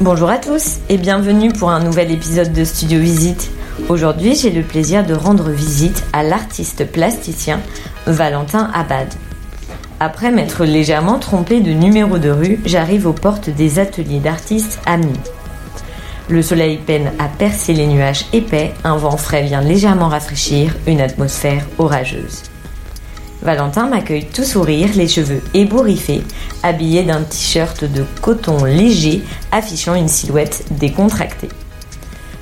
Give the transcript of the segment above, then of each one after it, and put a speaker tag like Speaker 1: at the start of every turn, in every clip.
Speaker 1: Bonjour à tous et bienvenue pour un nouvel épisode de Studio Visite. Aujourd'hui, j'ai le plaisir de rendre visite à l'artiste plasticien Valentin Abad. Après m'être légèrement trompé de numéro de rue, j'arrive aux portes des ateliers d'artistes amis. Le soleil peine à percer les nuages épais, un vent frais vient légèrement rafraîchir une atmosphère orageuse. Valentin m'accueille tout sourire, les cheveux ébouriffés, habillé d'un t-shirt de coton léger affichant une silhouette décontractée.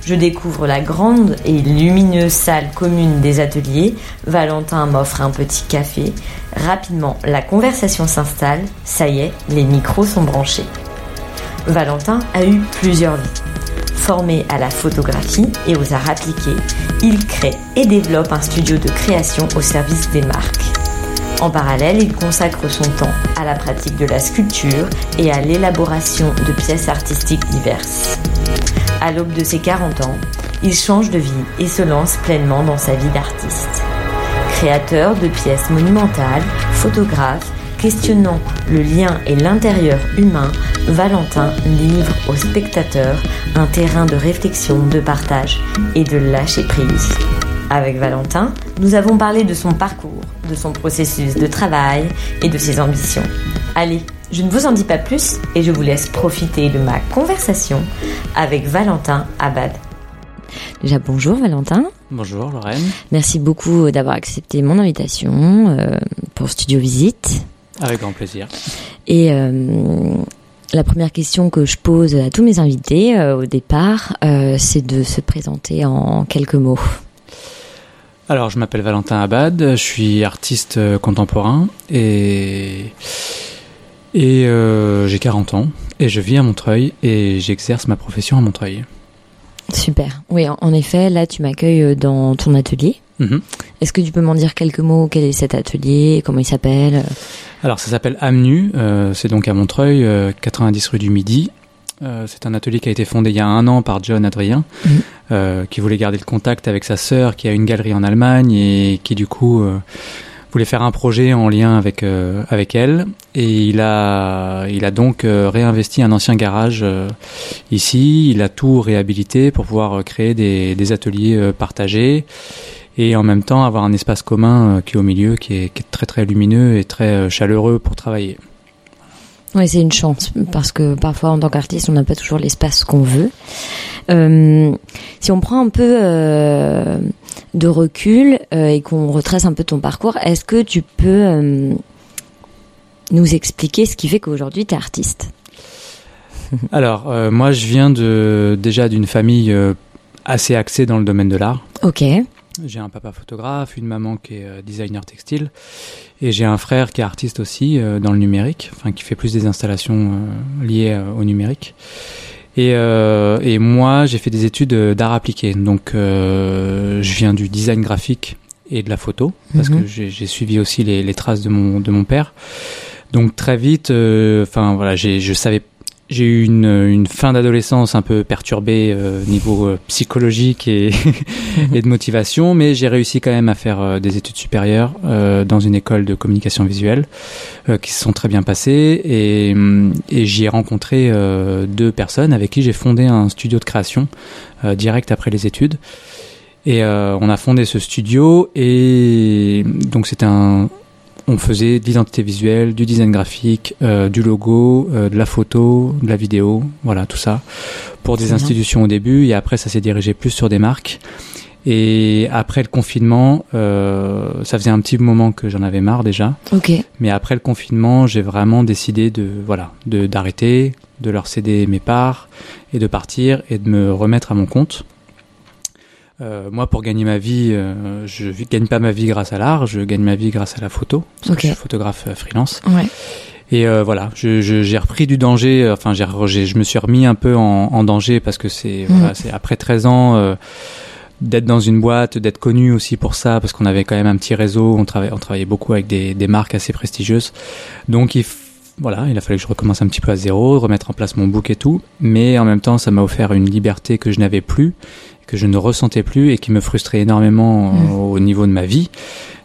Speaker 1: Je découvre la grande et lumineuse salle commune des ateliers. Valentin m'offre un petit café. Rapidement, la conversation s'installe. Ça y est, les micros sont branchés. Valentin a eu plusieurs vies. Formé à la photographie et aux arts appliqués, il crée et développe un studio de création au service des marques. En parallèle, il consacre son temps à la pratique de la sculpture et à l'élaboration de pièces artistiques diverses. À l'aube de ses 40 ans, il change de vie et se lance pleinement dans sa vie d'artiste. Créateur de pièces monumentales, photographe, questionnant le lien et l'intérieur humain, Valentin livre aux spectateurs un terrain de réflexion, de partage et de lâcher prise. Avec Valentin, nous avons parlé de son parcours, de son processus de travail et de ses ambitions. Allez, je ne vous en dis pas plus et je vous laisse profiter de ma conversation avec Valentin Abad.
Speaker 2: Déjà bonjour Valentin.
Speaker 3: Bonjour Lorraine.
Speaker 2: Merci beaucoup d'avoir accepté mon invitation euh, pour Studio Visite.
Speaker 3: Avec grand plaisir.
Speaker 2: Et euh, la première question que je pose à tous mes invités euh, au départ, euh, c'est de se présenter en quelques mots.
Speaker 3: Alors, je m'appelle Valentin Abad, je suis artiste euh, contemporain et, et euh, j'ai 40 ans et je vis à Montreuil et j'exerce ma profession à Montreuil.
Speaker 2: Super. Oui, en- effet, là tu m'accueilles euh, dans ton atelier.
Speaker 3: Mhm.
Speaker 2: Est-ce que tu peux m'en dire quelques mots? Quel est cet atelier? Comment il s'appelle?
Speaker 3: Alors, ça s'appelle Amnu, euh, c'est donc à Montreuil, euh, 90 rue du Midi. Euh, c'est un atelier qui a été fondé il y a un an par John Adrien,
Speaker 2: Mhm.
Speaker 3: euh, qui voulait garder le contact avec sa sœur, qui a une galerie en Allemagne et qui du coup euh, voulait faire un projet en lien avec euh, avec elle. Et il a il a donc réinvesti un ancien garage ici. Il a tout réhabilité pour pouvoir créer des, des ateliers partagés et en même temps avoir un espace commun qui est au milieu, qui est, qui est très très lumineux et très chaleureux pour travailler.
Speaker 2: Oui, c'est une chance parce que parfois en tant qu'artiste, on n'a pas toujours l'espace qu'on veut. Euh, si on prend un peu euh, de recul euh, et qu'on retrace un peu ton parcours, est-ce que tu peux nous expliquer ce qui fait qu'aujourd'hui tu es artiste?
Speaker 3: Alors, moi, je viens de déjà d'une famille assez axée dans le domaine de l'art.
Speaker 2: Ok.
Speaker 3: J'ai un papa photographe, une maman qui est euh, designer textile, et j'ai un frère qui est artiste aussi euh, dans le numérique, enfin qui fait plus des installations euh, liées euh, au numérique. Et, euh, et moi, j'ai fait des études d'art appliqué, donc euh, je viens du design graphique et de la photo, parce
Speaker 2: Mhm.
Speaker 3: que j'ai j'ai suivi aussi les, les traces de mon de mon père. Donc très vite, euh, enfin voilà, je savais j'ai eu une, une fin d'adolescence un peu perturbée euh, niveau euh, psychologique et, et de motivation, mais j'ai réussi quand même à faire euh, des études supérieures euh, dans une école de communication visuelle euh, qui se sont très bien passées et, hum, et j'y ai rencontré euh, deux personnes avec qui j'ai fondé un studio de création euh, direct après les études. Et euh, on a fondé ce studio et donc c'était un on faisait de l'identité visuelle, du design graphique, euh, du logo, euh, de la photo, de la vidéo, voilà tout ça pour des
Speaker 2: bien.
Speaker 3: institutions au début et après ça s'est dirigé plus sur des marques. Et après le confinement, euh, ça faisait un petit moment que j'en avais marre déjà.
Speaker 2: Ok.
Speaker 3: Mais après le confinement, j'ai vraiment décidé de voilà, de d'arrêter, de leur céder mes parts et de partir et de me remettre à mon compte. Euh, moi, pour gagner ma vie, euh, je gagne pas ma vie grâce à l'art, je gagne ma vie grâce à la photo. Parce
Speaker 2: Ok.
Speaker 3: que je suis photographe euh, freelance.
Speaker 2: Ouais.
Speaker 3: Et euh, voilà, je- je- j'ai repris du danger. euh, Enfin, j'ai, j'ai- je me suis remis un peu en, en danger parce que c'est,
Speaker 2: Mhm.
Speaker 3: voilà, c'est après 13 ans euh, d'être dans une boîte, d'être connu aussi pour ça, parce qu'on avait quand même un petit réseau. On travaillait, on travaillait beaucoup avec des, des marques assez prestigieuses. Donc, il, voilà, il a fallu que je recommence un petit peu à zéro, remettre en place mon book et tout. Mais en même temps, ça m'a offert une liberté que je n'avais plus, que je ne ressentais plus et qui me frustrait énormément euh,
Speaker 2: Mhm.
Speaker 3: au niveau de ma vie.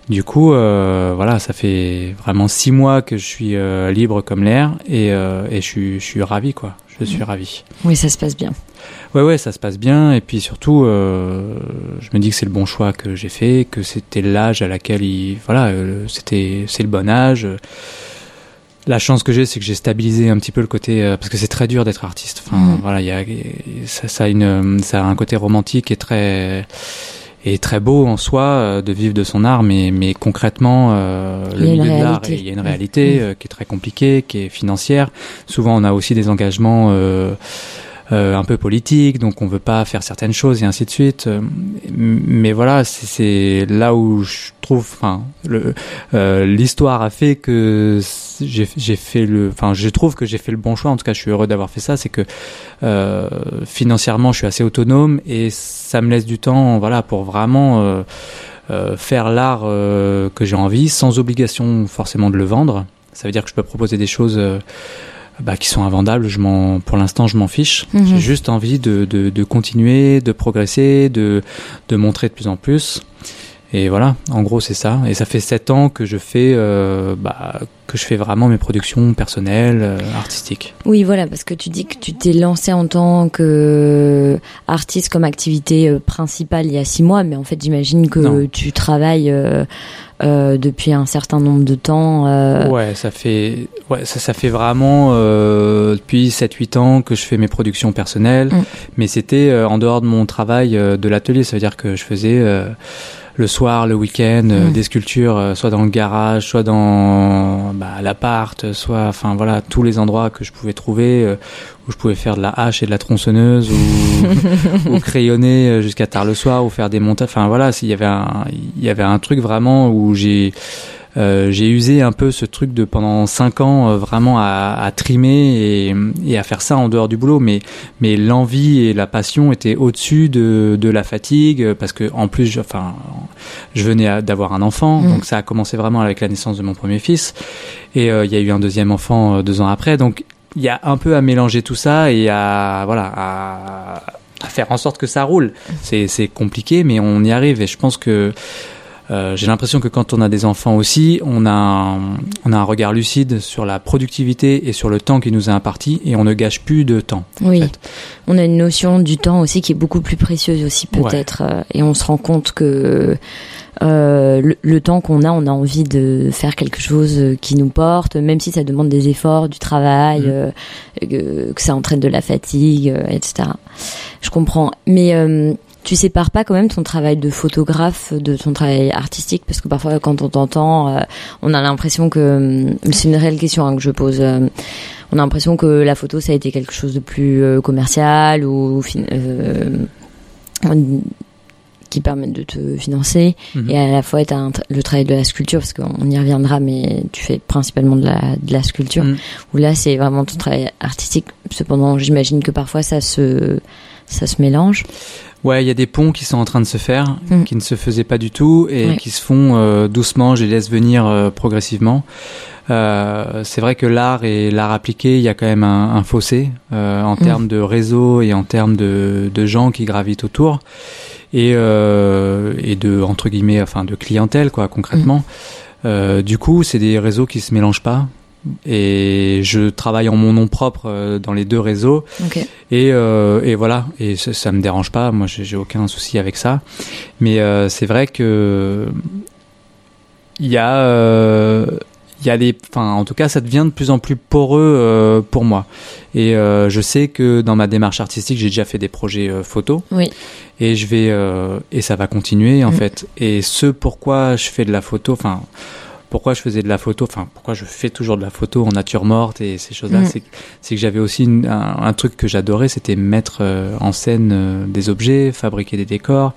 Speaker 3: Du coup, euh, voilà, ça fait vraiment six mois que je suis euh, libre comme l'air et, euh, et je, suis, je suis ravi, quoi. Je suis ravi.
Speaker 2: Oui, ça se passe bien.
Speaker 3: Ouais, ouais, ça se passe bien. Et puis surtout, euh, je me dis que c'est le bon choix que j'ai fait, que c'était l'âge à laquelle il, voilà, euh, c'était, c'est le bon âge. La chance que j'ai, c'est que j'ai stabilisé un petit peu le côté, euh, parce que c'est très dur d'être artiste. Enfin, voilà, il y a, ça, ça a une, ça a un côté romantique et très, et très beau en soi euh, de vivre de son art, mais, mais concrètement, euh,
Speaker 2: Il
Speaker 3: le
Speaker 2: y a une
Speaker 3: milieu de l'art,
Speaker 2: réalité.
Speaker 3: il y a une réalité
Speaker 2: Mhm.
Speaker 3: euh, qui est très compliquée, qui est financière. Souvent, on a aussi des engagements euh, euh, un peu politiques, donc on veut pas faire certaines choses et ainsi de suite. Euh, Mais voilà, c'est- là où je trouve, enfin, euh, l'histoire a fait que j'ai fait le, enfin, je trouve que j'ai fait le bon choix. En tout cas, je suis heureux d'avoir fait ça. C'est que euh, financièrement, je suis assez autonome et ça me laisse du temps, voilà, pour vraiment euh, euh, faire l'art euh, que j'ai envie, sans obligation forcément de le vendre. Ça veut dire que je peux proposer des choses euh, bah, qui sont invendables. Je m'en, pour l'instant, je m'en fiche.
Speaker 2: Mhm.
Speaker 3: J'ai juste envie de, de, de continuer, de progresser, de, de montrer de plus en plus. Et voilà, en gros, c'est ça. Et ça fait sept ans que je fais, euh, bah, que je fais vraiment mes productions personnelles, euh, artistiques.
Speaker 2: Oui, voilà, parce que tu dis que tu t'es lancé en tant que artiste comme activité euh, principale il y a six mois, mais en fait, j'imagine que
Speaker 3: Non.
Speaker 2: tu travailles euh, euh, depuis un certain nombre de temps. euh,
Speaker 3: Ouais, ça fait, ouais, ça, ça fait vraiment euh, depuis 7-8 ans que je fais mes productions personnelles,
Speaker 2: Mm.
Speaker 3: mais c'était euh, en dehors de mon travail euh, de l'atelier. Ça veut dire que je faisais euh, le soir, le week-end, euh,
Speaker 2: Mm.
Speaker 3: des sculptures, euh, soit dans le garage, soit dans bah, l'appart, soit, enfin voilà, tous les endroits que je pouvais trouver euh, où je pouvais faire de la hache et de la tronçonneuse ou, ou crayonner euh, jusqu'à tard le soir ou faire des montages. Enfin voilà, s'il y avait un, il y avait un truc vraiment où j'ai euh, j'ai usé un peu ce truc de pendant cinq ans euh, vraiment à, à trimer et, et à faire ça en dehors du boulot, mais mais l'envie et la passion étaient au-dessus de, de la fatigue euh, parce que en plus, je, enfin, je venais d'avoir un enfant,
Speaker 2: Mm.
Speaker 3: donc ça a commencé vraiment avec la naissance de mon premier fils. Et euh, il y a eu un deuxième enfant deux ans après, donc il y a un peu à mélanger tout ça et à voilà à, à faire en sorte que ça roule. C'est c'est compliqué, mais on y arrive. Et je pense que euh, j'ai l'impression que quand on a des enfants aussi, on a, un, on a un regard lucide sur la productivité et sur le temps qui nous est imparti et on ne gâche plus de temps.
Speaker 2: Oui,
Speaker 3: fait.
Speaker 2: on a une notion du temps aussi qui est beaucoup plus précieuse aussi peut-être, euh, et on se rend compte que euh, le, le temps qu'on a, on a envie de faire quelque chose qui nous porte, même si ça demande des efforts, du travail,
Speaker 3: Mm.
Speaker 2: euh, que, que ça entraîne de la fatigue, etc. Je comprends, mais tu sépares pas quand même ton travail de photographe de ton travail artistique parce que parfois quand on t'entend, euh, on a l'impression que euh, c'est une réelle question hein, que je pose. euh, on a l'impression que la photo ça a été quelque chose de plus euh, commercial ou euh, qui permettent de te financer
Speaker 3: Mhm.
Speaker 2: et à la fois un tra- le travail de la sculpture parce qu'on y reviendra mais tu fais principalement de la, de la sculpture
Speaker 3: Mhm.
Speaker 2: où là c'est vraiment ton travail artistique cependant j'imagine que parfois ça se ça se mélange
Speaker 3: Ouais, il y a des ponts qui sont en train de se faire,
Speaker 2: Mm.
Speaker 3: qui ne se faisaient pas du tout et
Speaker 2: Ouais.
Speaker 3: qui se font euh, doucement. Je les laisse venir euh, progressivement. Euh, c'est vrai que l'art et l'art appliqué, il y a quand même un, un fossé euh, en
Speaker 2: Mm.
Speaker 3: termes de réseau et en termes de, de gens qui gravitent autour et, euh, et de entre guillemets, enfin de clientèle quoi, concrètement. Euh, du coup, c'est des réseaux qui se mélangent pas. Et je travaille en mon nom propre euh, dans les deux réseaux. Et, euh, et voilà, et ça, ça me dérange pas. Moi, j'ai aucun souci avec ça. Mais euh, c'est vrai que il y a il y a des enfin en tout cas ça devient de plus en plus poreux pour moi et je sais que dans ma démarche artistique j'ai déjà fait des projets photos
Speaker 2: Oui.
Speaker 3: et je vais et ça va continuer en
Speaker 2: Mm.
Speaker 3: fait et ce pourquoi je fais de la photo enfin pourquoi je faisais de la photo enfin pourquoi je fais toujours de la photo en nature morte et ces choses là
Speaker 2: Mm.
Speaker 3: c'est que- c'est que j'avais aussi une- un, un truc que j'adorais c'était mettre euh, en scène euh, des objets fabriquer des décors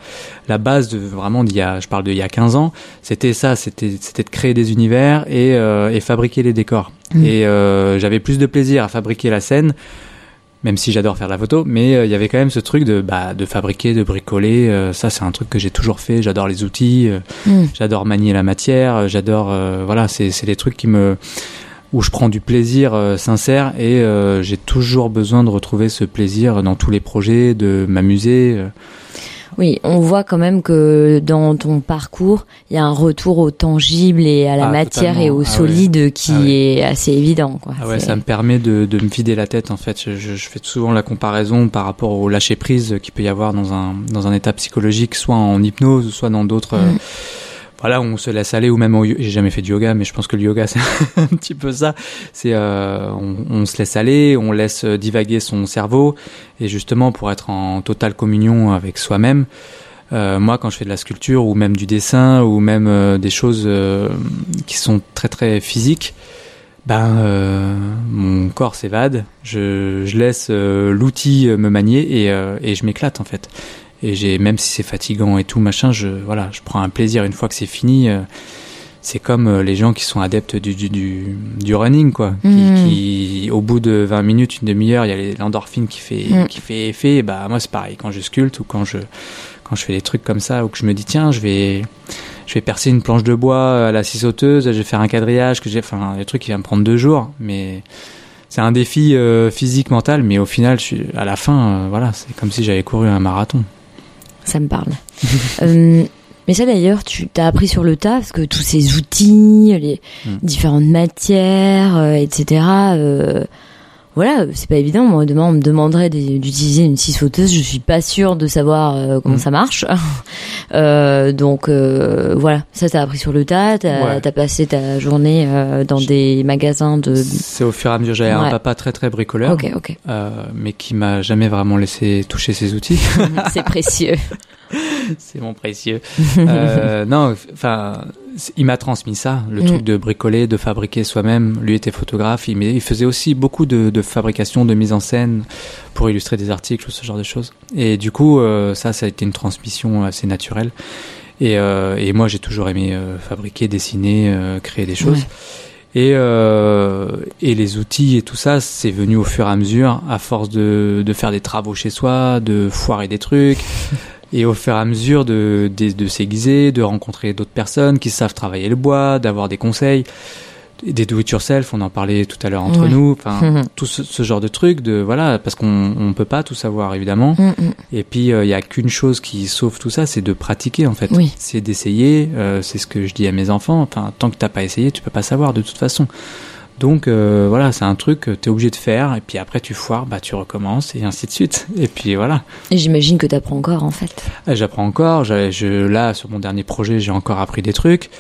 Speaker 3: la base de vraiment d'il y a je parle d'il y a 15 ans c'était ça c'était c'était de créer des univers et, euh, et fabriquer les décors
Speaker 2: Mm.
Speaker 3: et euh, j'avais plus de plaisir à fabriquer la scène même si j'adore faire la photo mais euh, il y avait quand même ce truc de bah de fabriquer de bricoler euh, ça c'est un truc que j'ai toujours fait j'adore les outils euh,
Speaker 2: Mm.
Speaker 3: j'adore manier la matière j'adore voilà c'est c'est des trucs qui me où je prends du plaisir sincère et j'ai toujours besoin de retrouver ce plaisir dans tous les projets de m'amuser.
Speaker 2: Oui, on voit quand même que dans ton parcours, il y a un retour au tangible et à la
Speaker 3: Ah,
Speaker 2: matière et au
Speaker 3: Ah ouais.
Speaker 2: solide qui
Speaker 3: Ah ouais.
Speaker 2: est assez évident. Quoi.
Speaker 3: Ah ouais, ça me permet de, de me vider la tête en fait. Je, je, je fais souvent la comparaison par rapport au lâcher prise qu'il peut y avoir dans un dans un état psychologique, soit en hypnose, soit dans d'autres. euh,
Speaker 2: Mm.
Speaker 3: Voilà, où on se laisse aller, ou même j'ai jamais fait de yoga, mais je pense que le yoga c'est un petit peu ça. C'est euh, on, se laisse aller, on laisse divaguer son cerveau, et justement pour être en totale communion avec soi-même. Euh, moi, quand je fais de la sculpture ou même du dessin ou même euh, des choses euh, qui sont très très physiques, ben euh, mon corps s'évade, je, je laisse euh, l'outil me manier et, euh, et je m'éclate en fait. Et j'ai même si c'est fatigant et tout machin, je voilà, je prends un plaisir une fois que c'est fini. euh, c'est comme euh, les gens qui sont adeptes du du, du, du running quoi, qui,
Speaker 2: Mhm.
Speaker 3: qui au bout de 20 minutes, une demi-heure, il y a l'endorphine qui fait
Speaker 2: Mhm.
Speaker 3: qui fait effet. Et bah moi c'est pareil quand je sculpte ou quand je quand je fais des trucs comme ça ou que je me dis tiens je vais je vais percer une planche de bois à la scie sauteuse, je vais faire un quadrillage que j'ai, enfin des trucs qui va me prendre deux jours, mais c'est un défi euh, physique mental, mais au final, je suis, à la fin, euh, voilà, c'est comme si j'avais couru un marathon.
Speaker 2: Ça me parle. Euh, mais ça d'ailleurs, tu t'as appris sur le tas parce que tous ces outils, les
Speaker 3: Mm.
Speaker 2: différentes matières, euh, etc. euh, voilà, c'est pas évident. Moi, demain, on me demanderait d'utiliser une scie sauteuse. Je suis pas sûre de savoir euh, comment
Speaker 3: Mm.
Speaker 2: ça marche. Euh, donc euh, voilà, ça t'as appris sur le tas. T'as
Speaker 3: Ouais.
Speaker 2: passé ta journée euh, dans
Speaker 3: Je-
Speaker 2: des magasins de.
Speaker 3: C'est au fur et à mesure, j'avais
Speaker 2: Ouais.
Speaker 3: un papa très très bricoleur,
Speaker 2: Ok, ok,
Speaker 3: euh, mais qui m'a jamais vraiment laissé toucher ses outils.
Speaker 2: c'est précieux.
Speaker 3: c'est mon précieux. Euh, non, enfin, il m'a transmis ça, le
Speaker 2: Mm.
Speaker 3: truc de bricoler, de fabriquer soi-même. Lui était photographe, il, faisait aussi beaucoup de, de fabrication, de mise en scène pour illustrer des articles ou ce genre de choses. Et du coup, euh, ça, ça a été une transmission assez naturelle. Et, euh, et moi, j'ai toujours aimé euh, fabriquer, dessiner, créer des choses.
Speaker 2: Ouais.
Speaker 3: Et, euh, et les outils et tout ça, c'est venu au fur et à mesure, à force de, de faire des travaux chez soi, de foirer des trucs, et au fur et à mesure de, de, de s'aiguiser, de rencontrer d'autres personnes qui savent travailler le bois, d'avoir des conseils, des do it yourself, on en parlait tout à l'heure entre
Speaker 2: Ouais.
Speaker 3: nous, enfin tout ce, ce genre de trucs, de voilà, parce qu'on on peut pas tout savoir évidemment.
Speaker 2: Mm, mm.
Speaker 3: Et puis il y a qu'une chose qui sauve tout ça, c'est de pratiquer en fait.
Speaker 2: Oui.
Speaker 3: C'est d'essayer. euh, c'est ce que je dis à mes enfants. Enfin, tant que t'as pas essayé, tu peux pas savoir de toute façon. Donc euh, voilà, c'est un truc que t'es obligé de faire. Et puis après tu foires, bah tu recommences et ainsi de suite. Et puis voilà.
Speaker 2: Et j'imagine que t'apprends encore en fait.
Speaker 3: Euh, J'apprends encore. Je, là sur mon dernier projet, j'ai encore appris des trucs.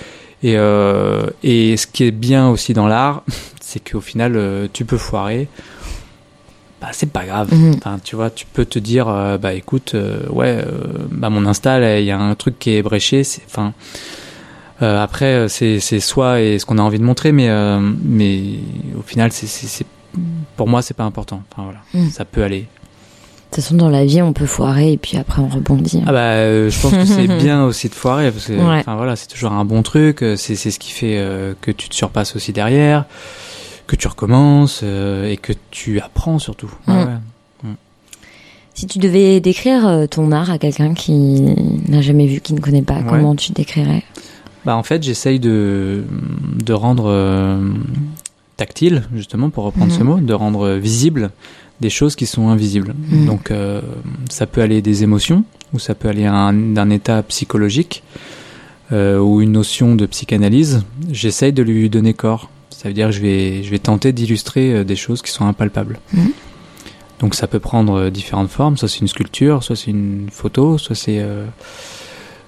Speaker 3: Et, euh, et ce qui est bien aussi dans l'art, c'est qu'au final, euh, tu peux foirer. Bah, c'est pas grave.
Speaker 2: Mhm.
Speaker 3: Enfin, tu vois, tu peux te dire, euh, bah écoute, euh, ouais, bah mon Insta, là, il y a un truc qui est bréché. c'est- Enfin, euh, après, euh, c'est soi et ce qu'on a envie de montrer, mais euh, mais au final, c'est pour moi, c'est pas important. Enfin voilà,
Speaker 2: Mhm.
Speaker 3: ça peut aller.
Speaker 2: De toute façon, dans la vie, on peut foirer et puis après on rebondit.
Speaker 3: Ah bah, euh, je pense que c'est bien aussi de foirer parce que,
Speaker 2: Ouais.
Speaker 3: voilà, c'est toujours un bon truc. C'est ce qui fait que tu te surpasses aussi derrière, que tu recommences et que tu apprends surtout.
Speaker 2: Mm.
Speaker 3: ouais.
Speaker 2: Si tu devais décrire ton art à quelqu'un qui n'a jamais vu, qui ne connaît pas,
Speaker 3: Ouais.
Speaker 2: comment tu décrirais?
Speaker 3: Bah en fait, j'essaye de de rendre euh, tactile justement pour reprendre
Speaker 2: Mhm.
Speaker 3: ce mot, de rendre visible des choses qui sont invisibles.
Speaker 2: Mhm.
Speaker 3: Donc euh, ça peut aller des émotions ou ça peut aller d'un état psychologique euh, ou une notion de psychanalyse. J'essaye de lui donner corps. Ça veut dire que je vais je vais tenter d'illustrer des choses qui sont impalpables.
Speaker 2: Mhm.
Speaker 3: Donc ça peut prendre différentes formes, soit c'est une sculpture, soit c'est une photo, soit c'est euh,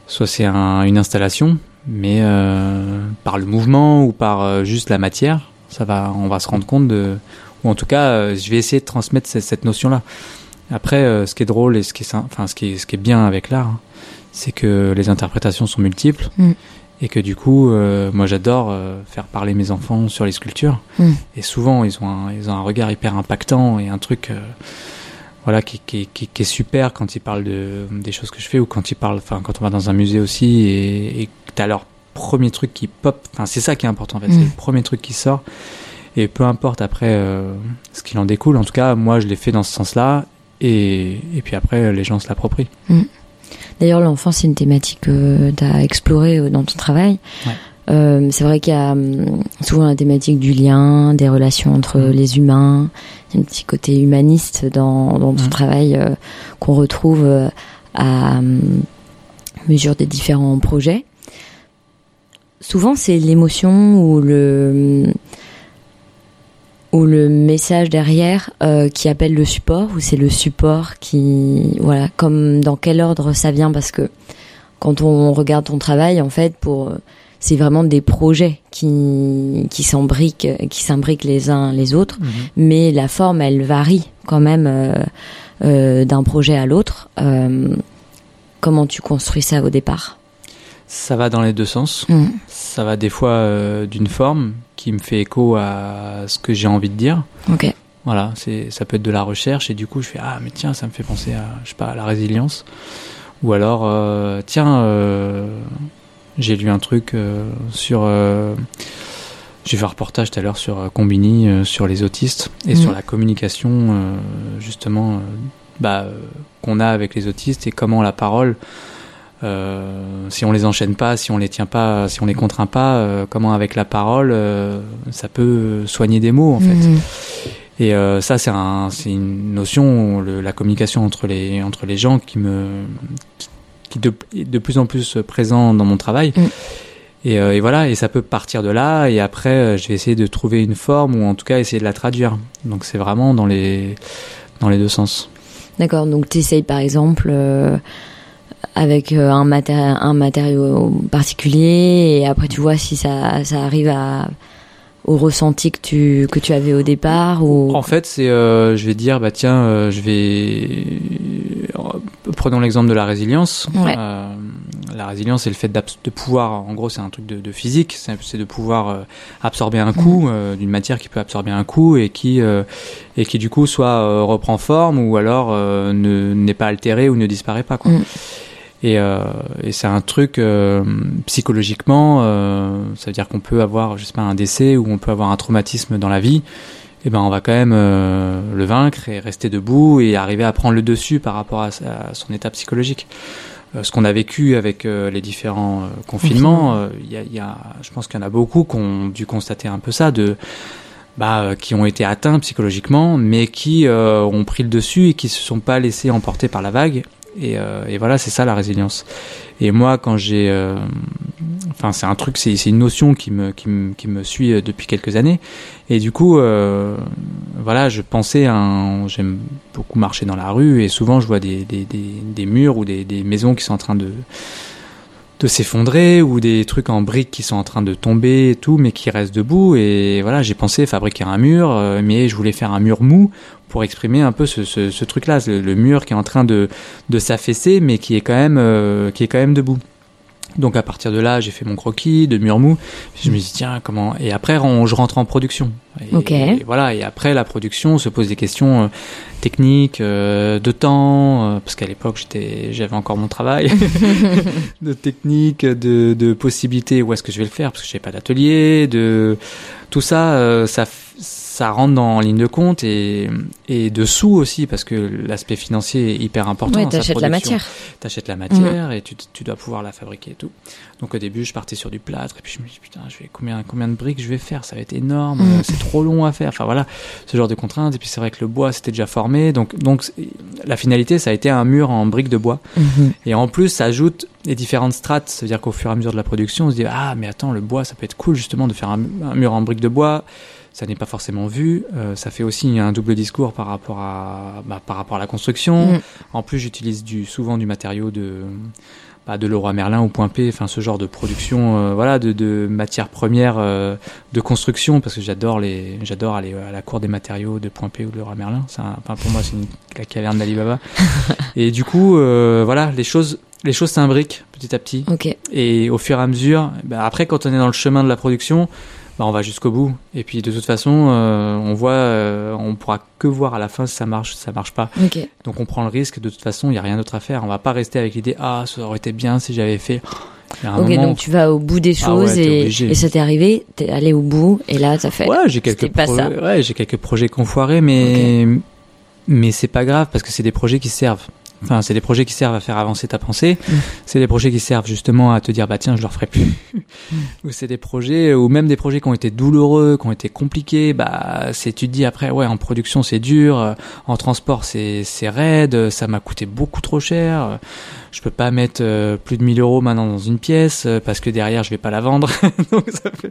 Speaker 3: soit c'est un- une installation. Mais euh, par le mouvement ou par euh, juste la matière, ça va, on va se rendre compte de, ou en tout cas, euh, je vais essayer de transmettre cette, cette notion-là. Après, euh, ce qui est drôle et ce qui est, enfin, ce qui est, ce qui est bien avec l'art, hein, c'est que les interprétations sont multiples
Speaker 2: Mm.
Speaker 3: et que du coup, moi, j'adore faire parler mes enfants sur les sculptures.
Speaker 2: Mm.
Speaker 3: Et souvent, ils ont, un, ils ont un regard hyper impactant et un truc, voilà, qui, qui, qui, qui est super quand ils parlent de des choses que je fais ou quand ils parlent, enfin, quand on va dans un musée aussi et, et t'as leur premier truc qui pop. Enfin, c'est ça qui est important en fait.
Speaker 2: Mm.
Speaker 3: C'est le premier truc qui sort. Et peu importe après euh, ce qu'il en découle. En tout cas, moi, je l'ai fait dans ce sens-là. Et, et puis après, les gens se l'approprient.
Speaker 2: D'ailleurs, l'enfance, c'est une thématique que tu as explorée euh, dans ton travail.
Speaker 3: Ouais.
Speaker 2: Euh, c'est vrai qu'il y a hum, souvent la thématique du lien, des relations entre
Speaker 3: Mm.
Speaker 2: les humains. Il y a un petit côté humaniste dans, dans ton
Speaker 3: Mm.
Speaker 2: travail euh, qu'on retrouve euh, à hum, mesure des différents projets. Souvent, c'est l'émotion ou le ou le message derrière euh, qui appelle le support ou c'est le support qui voilà comme dans quel ordre ça vient parce que quand on regarde ton travail en fait pour c'est vraiment des projets qui qui s'embriquent qui s'imbriquent les uns les autres mais la forme elle varie quand même euh, euh, d'un projet à l'autre Euh, comment tu construis ça au départ?
Speaker 3: Ça va dans les deux sens.
Speaker 2: Mm.
Speaker 3: Ça va des fois euh, d'une forme qui me fait écho à ce que j'ai envie de dire.
Speaker 2: ok
Speaker 3: Voilà, c'est ça peut être de la recherche et du coup je fais ah mais tiens ça me fait penser à je sais pas à la résilience ou alors euh, tiens euh, j'ai lu un truc euh, sur euh, j'ai fait un reportage tout à l'heure sur euh, Combini euh, sur les autistes et
Speaker 2: Mhm.
Speaker 3: sur la communication euh, justement bah, euh, qu'on a avec les autistes et comment la parole euh, si on les enchaîne pas, si on les tient pas, si on les contraint pas, euh, comment avec la parole euh, ça peut soigner des mots en fait.
Speaker 2: Mhm.
Speaker 3: Et euh, ça, c'est un, une notion, le- la communication entre les entre les gens qui me qui, qui de, est de plus en plus présent dans mon travail.
Speaker 2: Mm.
Speaker 3: Et, euh, et voilà, et ça peut partir de là. Et après, euh, je vais essayer de trouver une forme ou en tout cas essayer de la traduire. Donc c'est vraiment dans les dans les deux sens.
Speaker 2: D'accord, donc tu essayes par exemple euh, avec un, maté- un matériau particulier et après tu vois si ça, ça arrive à, au ressenti que tu, que tu avais au départ ou...
Speaker 3: En fait, c'est, euh, je vais dire, bah tiens, euh, je vais, euh, prenons l'exemple de la résilience.
Speaker 2: Ouais.
Speaker 3: Euh, la résilience, c'est le fait de pouvoir, en gros, c'est un truc de, de physique, c'est c'est de pouvoir euh, absorber un coup euh, d'une matière qui peut absorber un coup et qui euh, et qui du coup soit euh, reprend forme ou alors euh, ne n'est pas altéré ou ne disparaît pas quoi.
Speaker 2: Mm.
Speaker 3: Et, euh, et c'est un truc euh, psychologiquement, euh, ça veut dire qu'on peut avoir, je sais pas, un décès ou on peut avoir un traumatisme dans la vie. Et ben on va quand même le vaincre et rester debout et arriver à prendre le dessus par rapport à, son état psychologique. Ce qu'on a vécu avec les différents confinements, il y a, il y a, je pense qu'il y en a beaucoup qui ont dû constater un peu ça, de bah, euh, qui ont été atteints psychologiquement, mais qui euh, ont pris le dessus et qui se sont pas laissés emporter par la vague. Et, euh, et voilà, c'est ça la résilience. Et moi, quand j'ai, euh, enfin, c'est un truc, c'est une notion qui me, qui me, qui me suit euh, depuis quelques années. Et du coup, euh, voilà, je pensais, j'aime beaucoup marcher dans la rue et souvent je vois des, des, des, des murs ou des, des maisons qui sont en train de de s'effondrer ou des trucs en briques qui sont en train de tomber et tout mais qui restent debout. Et voilà j'ai pensé fabriquer un mur euh, mais je voulais faire un mur mou pour exprimer un peu ce, ce, ce truc là le, le mur qui est en train de, de s'affaisser mais qui est quand même euh, qui est quand même debout donc à partir de là j'ai fait mon croquis de mur mou. Je me suis dit tiens comment? Et après on- je rentre en production. Et,
Speaker 2: Ok.
Speaker 3: et voilà et après la production on se pose des questions euh, techniques euh, de temps euh, parce qu'à l'époque j'étais j'avais encore mon travail. De techniques, de, de possibilités, où est-ce que je vais le faire, parce que j'ai pas d'atelier, de tout ça, ça, f- ça rentre dans ligne de compte et, et de sous aussi, parce que l'aspect financier est hyper important.
Speaker 2: ouais, t'achètes la matière.
Speaker 3: T'achètes la matière et tu, tu dois pouvoir la fabriquer et tout. Donc au début, je partais sur du plâtre et puis je me dis putain, je vais combien combien de briques je vais faire? Ça va être énorme,
Speaker 2: Mm.
Speaker 3: c'est trop long à faire. Enfin voilà, ce genre de contraintes. Et puis c'est vrai que le bois c'était déjà formé, donc donc la finalité ça a été un mur en briques de bois.
Speaker 2: Mhm.
Speaker 3: Et en plus, ça ajoute les différentes strates. C'est-à-dire qu'au fur et à mesure de la production, on se dit ah mais attends, le bois, ça peut être cool justement de faire un, un mur en briques de bois. Ça n'est pas forcément vu. Euh, ça fait aussi un double discours par rapport à bah, par rapport à la construction.
Speaker 2: Mm.
Speaker 3: En plus, j'utilise du souvent du matériau de bah, de Leroy Merlin ou Point P, enfin ce genre de production, euh, voilà, de, de matières premières euh, de construction, parce que j'adore les, j'adore aller à la cour des matériaux de Point P ou de Leroy Merlin. C'est un- enfin pour moi c'est la caverne d'Alibaba. et du coup, euh, voilà, les choses, les choses s'imbriquent petit à petit.
Speaker 2: Ok.
Speaker 3: Et au fur et à mesure, bah, après, quand on est dans le chemin de la production, bah, on va jusqu'au bout. Et puis, de toute façon, euh, on voit, euh, on pourra que voir à la fin si ça marche, si ça marche pas. Donc, on prend le risque. De toute façon, il y a rien d'autre à faire. On va pas rester avec l'idée, ah, ça aurait été bien si j'avais fait.
Speaker 2: Ok, donc tu vas au bout des
Speaker 3: Ah ouais,
Speaker 2: choses et, et ça t'est arrivé, t'es allé au bout et là t'as fait.
Speaker 3: Ouais, j'ai quelques, pro- ouais, j'ai quelques projets qu'on foirés, mais mais c'est pas grave parce que c'est des projets qui servent. Enfin, c'est des projets qui servent à faire avancer ta pensée.
Speaker 2: Mm.
Speaker 3: C'est des projets qui servent justement à te dire bah tiens, je le referai plus. ou c'est des projets ou même des projets qui ont été douloureux, qui ont été compliqués. Bah c'est tu te dis après ouais en production c'est dur, en transport c'est c'est raide, ça m'a coûté beaucoup trop cher. Je peux pas mettre euh, plus de 1000 euros maintenant dans une pièce euh, parce que derrière je vais pas la vendre. Donc ça fait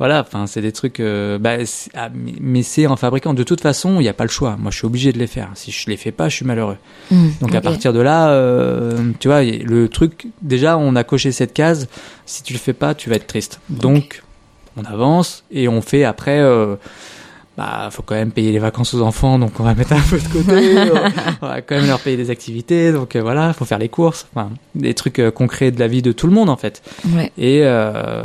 Speaker 3: voilà, enfin, c'est des trucs. euh, bah, ah, mais- c'est en fabricant. De toute façon, il n'y a pas le choix. Moi, je suis obligé de les faire. Si je les fais pas, je suis malheureux.
Speaker 2: Hmm,
Speaker 3: Donc à partir de là, tu vois, le truc. Déjà, on a coché cette case. Si tu le fais pas, tu vas être triste. Donc, on avance et on fait après. Euh, bah, faut quand même payer les vacances aux enfants, donc on va mettre un peu de côté. on va quand même leur payer des activités, donc euh, voilà, faut faire les courses, enfin, des trucs euh, concrets de la vie de tout le monde en fait.
Speaker 2: Ouais.
Speaker 3: Et euh,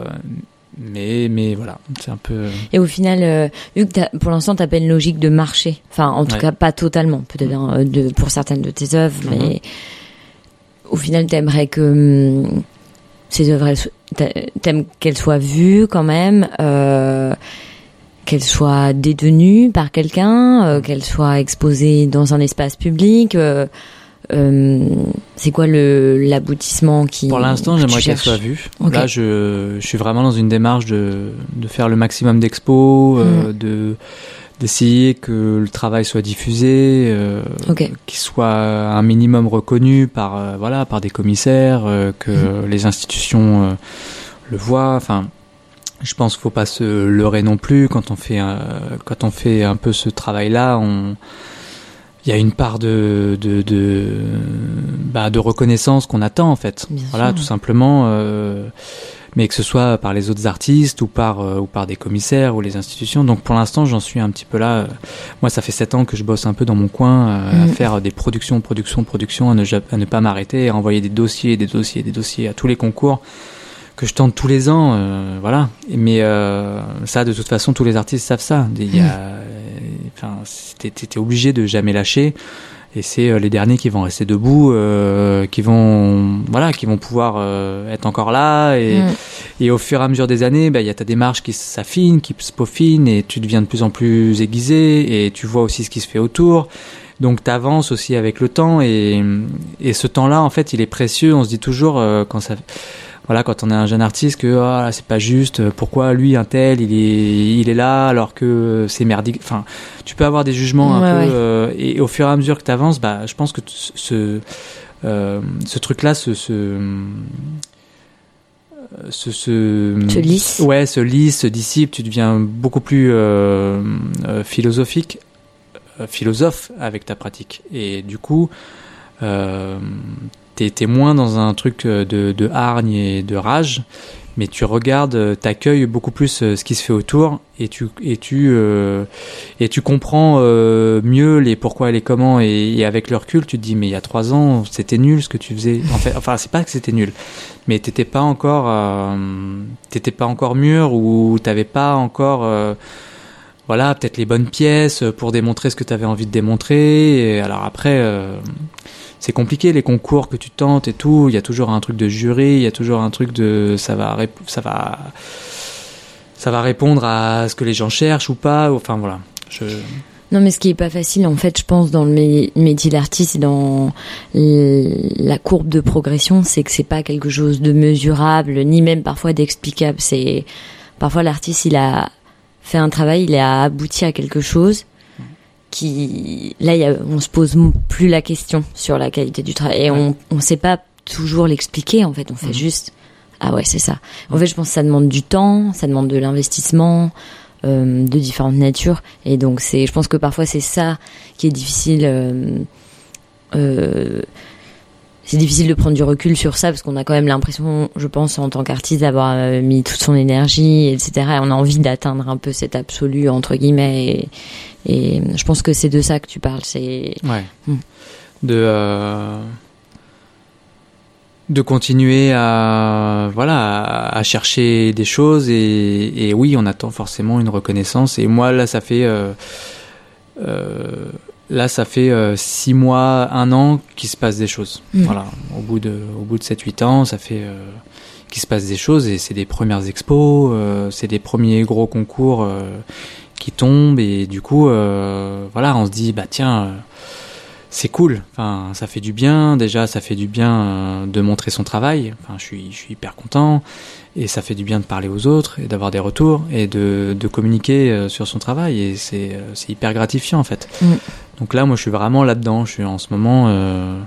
Speaker 3: mais mais voilà, c'est un peu.
Speaker 2: Et au final, euh, vu que pour l'instant t'as pas une logique de marché, enfin en tout
Speaker 3: Ouais.
Speaker 2: cas pas totalement, peut-être hein, de pour certaines de tes œuvres,
Speaker 3: Mhm.
Speaker 2: mais au final t'aimerais que hum, ces œuvres, t'aimes qu'elles soient vues quand même, euh, qu'elles soient détenues par quelqu'un, euh, qu'elles soient exposées dans un espace public. euh, euh, c'est quoi le l'aboutissement qui
Speaker 3: Pour l'instant, j'aimerais qu'elle soit vue. Là, je, je suis vraiment dans une démarche de, de faire le maximum d'expos,
Speaker 2: Mm.
Speaker 3: de d'essayer que le travail soit diffusé, euh, qu'il soit un minimum reconnu par euh, voilà par des commissaires, euh, que
Speaker 2: Mm.
Speaker 3: les institutions le voient. Enfin, je pense qu'il faut pas se leurrer non plus quand on fait euh, quand on fait un peu ce travail-là. On il y a une part de de de, bah, de reconnaissance qu'on attend en fait.
Speaker 2: Bien
Speaker 3: voilà,
Speaker 2: sûr.
Speaker 3: tout simplement. euh, mais que ce soit par les autres artistes ou par euh, ou par des commissaires ou les institutions. Donc pour l'instant, j'en suis un petit peu là. Moi, ça fait sept ans que je bosse un peu dans mon coin euh, à
Speaker 2: Mhm.
Speaker 3: faire des productions, productions, productions, à ne, à ne pas m'arrêter, à envoyer des dossiers, des dossiers, des dossiers à tous les concours que je tente tous les ans. euh, voilà. Mais euh, ça, de toute façon, tous les artistes savent ça. Il y a, euh, enfin, t'es obligé de jamais lâcher. Et c'est euh, les derniers qui vont rester debout, euh, qui vont, voilà, qui vont pouvoir euh, être encore là. Et,
Speaker 2: Mm.
Speaker 3: et au fur et à mesure des années, bah, il y a ta démarche qui s'affine, qui se peaufine, et tu deviens de plus en plus aiguisé, et tu vois aussi ce qui se fait autour. Donc tu avances aussi avec le temps, et, et ce temps-là, en fait, il est précieux. On se dit toujours euh, quand ça, voilà, quand on est un jeune artiste, que ah, c'est pas juste. Pourquoi lui, un tel, il est, il est là alors que c'est merdique. Enfin, tu peux avoir des jugements un
Speaker 2: Ouais,
Speaker 3: peu, euh, et au fur et à mesure que tu avances, bah, je pense que ce, euh, ce truc-là, ce, ce,
Speaker 2: Se lisse.
Speaker 3: Ouais, se lisse, se dissipe. Tu deviens beaucoup plus euh, euh, philosophique, euh, philosophe avec ta pratique. Et du coup, euh, t'es moins dans un truc de, de hargne et de rage, mais tu regardes, euh, t'accueilles beaucoup plus euh, ce qui se fait autour et tu et tu euh, et tu comprends euh, mieux les pourquoi et les comment et, avec le recul, tu te dis mais il y a trois ans c'était nul ce que tu faisais. Enfin c'est pas que c'était nul, mais t'étais pas encore euh, t'étais pas encore mûr ou t'avais pas encore euh, voilà peut-être les bonnes pièces pour démontrer ce que tu avais envie de démontrer. Et alors après. C'est compliqué les concours que tu tentes et tout. Il y a toujours un truc de jury, il y a toujours un truc de ça va ça va ça va répondre à ce que les gens cherchent ou pas. Enfin voilà.
Speaker 2: Non, mais ce qui est pas facile, en fait, je pense, dans le mé- métier d'artiste dans la courbe de progression, c'est que c'est pas quelque chose de mesurable, ni même parfois d'explicable. C'est parfois l'artiste, il a fait un travail, il a abouti à quelque chose qui, là, y a, on se pose plus la question sur la qualité du travail et on, on sait pas toujours l'expliquer. En fait, on fait
Speaker 3: Mhm.
Speaker 2: juste, ah ouais, c'est ça. En fait, je pense que ça demande du temps, ça demande de l'investissement euh, de différentes natures. Et donc, c'est, je pense que parfois c'est ça qui est difficile. euh, euh, c'est difficile de prendre du recul sur ça parce qu'on a quand même l'impression, je pense, en tant qu'artiste, d'avoir euh, mis toute son énergie, etc. Et on a envie d'atteindre un peu cet absolu entre guillemets. Et, et je pense que c'est de ça que tu parles. C'est
Speaker 3: Ouais.
Speaker 2: Mm.
Speaker 3: De euh, de continuer à voilà à, à chercher des choses et, et oui, on attend forcément une reconnaissance. Et moi là, ça fait euh, euh, là, ça fait euh, six mois, un an qu'il se passe des choses.
Speaker 2: Mm.
Speaker 3: Voilà, au bout de au bout de 7-8 ans, ça fait euh, qu'il se passe des choses et c'est des premières expos, euh, c'est des premiers gros concours euh, qui tombent et du coup, euh, voilà, on se dit bah tiens. euh, c'est cool. Enfin, ça fait du bien. Déjà, ça fait du bien euh, de montrer son travail. Enfin, je suis, je suis hyper content. Et ça fait du bien de parler aux autres et d'avoir des retours et de, de communiquer euh, sur son travail. Et c'est, euh, c'est hyper gratifiant en fait.
Speaker 2: Mm.
Speaker 3: Donc là, moi, je suis vraiment là-dedans. Je suis en ce moment. euh,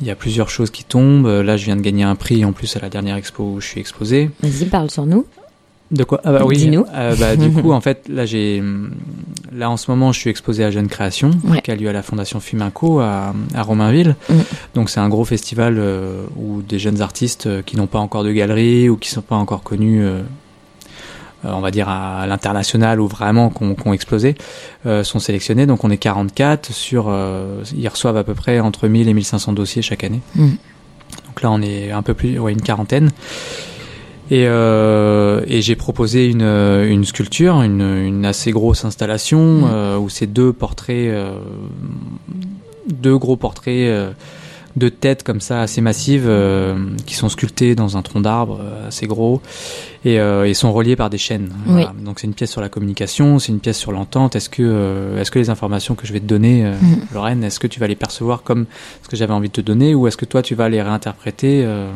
Speaker 3: il y a plusieurs choses qui tombent. Là, je viens de gagner un prix en plus à la dernière expo où je suis exposé.
Speaker 2: Vas-y, parle sur nous.
Speaker 3: De quoi? Ah bah oui.
Speaker 2: Dis-nous.
Speaker 3: Euh, bah, du coup, en fait, là, j'ai, là, en ce moment, je suis exposé à Jeune Création,
Speaker 2: Ouais.
Speaker 3: qui a lieu à la Fondation Fuminco à, à Romainville.
Speaker 2: Mm.
Speaker 3: Donc, c'est un gros festival euh, où des jeunes artistes euh, qui n'ont pas encore de galerie ou qui sont pas encore connus, euh, on va dire à l'international ou vraiment qu'on qu'on explosé, euh, sont sélectionnés. Donc, on est 44 sur, euh, ils reçoivent à peu près entre 1000 et 1500 dossiers chaque année.
Speaker 2: Mm.
Speaker 3: Donc là, on est un peu plus, ouais, une quarantaine. Et, euh, et j'ai proposé une, euh, une sculpture, une, une assez grosse installation
Speaker 2: Mm.
Speaker 3: euh, où c'est deux portraits, euh, deux gros portraits euh, de têtes comme ça assez massives euh, qui sont sculptés dans un tronc d'arbre assez gros et, euh, et sont reliés par des chaînes.
Speaker 2: Oui.
Speaker 3: Donc c'est une pièce sur la communication, c'est une pièce sur l'entente. Est-ce que, euh, est-ce que les informations que je vais te donner, euh,
Speaker 2: Mm.
Speaker 3: Lorraine, est-ce que tu vas les percevoir comme ce que j'avais envie de te donner ou est-ce que toi tu vas les réinterpréter euh,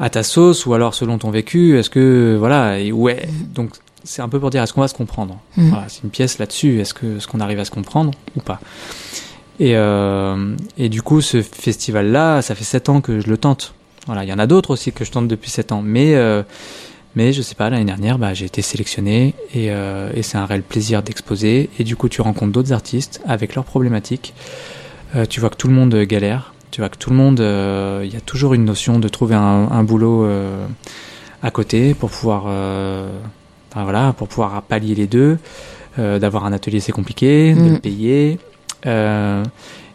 Speaker 3: à ta sauce ou alors selon ton vécu Est-ce que voilà et ouais donc c'est un peu pour dire est-ce qu'on va se comprendre?
Speaker 2: Mm.
Speaker 3: Voilà, c'est une pièce là-dessus. Est-ce que est-ce qu'on arrive à se comprendre ou pas? Et, euh, et du coup, ce festival-là, ça fait sept ans que je le tente. Voilà, il y en a d'autres aussi que je tente depuis sept ans, mais euh, mais je sais pas, l'année dernière, bah, j'ai été sélectionné et, euh, et c'est un réel plaisir d'exposer. Et du coup, tu rencontres d'autres artistes avec leurs problématiques. Euh, tu vois que tout le monde galère. Tu vois que tout le monde, euh, il y a toujours une notion de trouver un, un boulot euh, à côté pour pouvoir, euh, enfin, voilà, pour pouvoir pallier les deux. Euh, D'avoir un atelier, c'est compliqué, de
Speaker 2: Mm.
Speaker 3: le payer. Euh,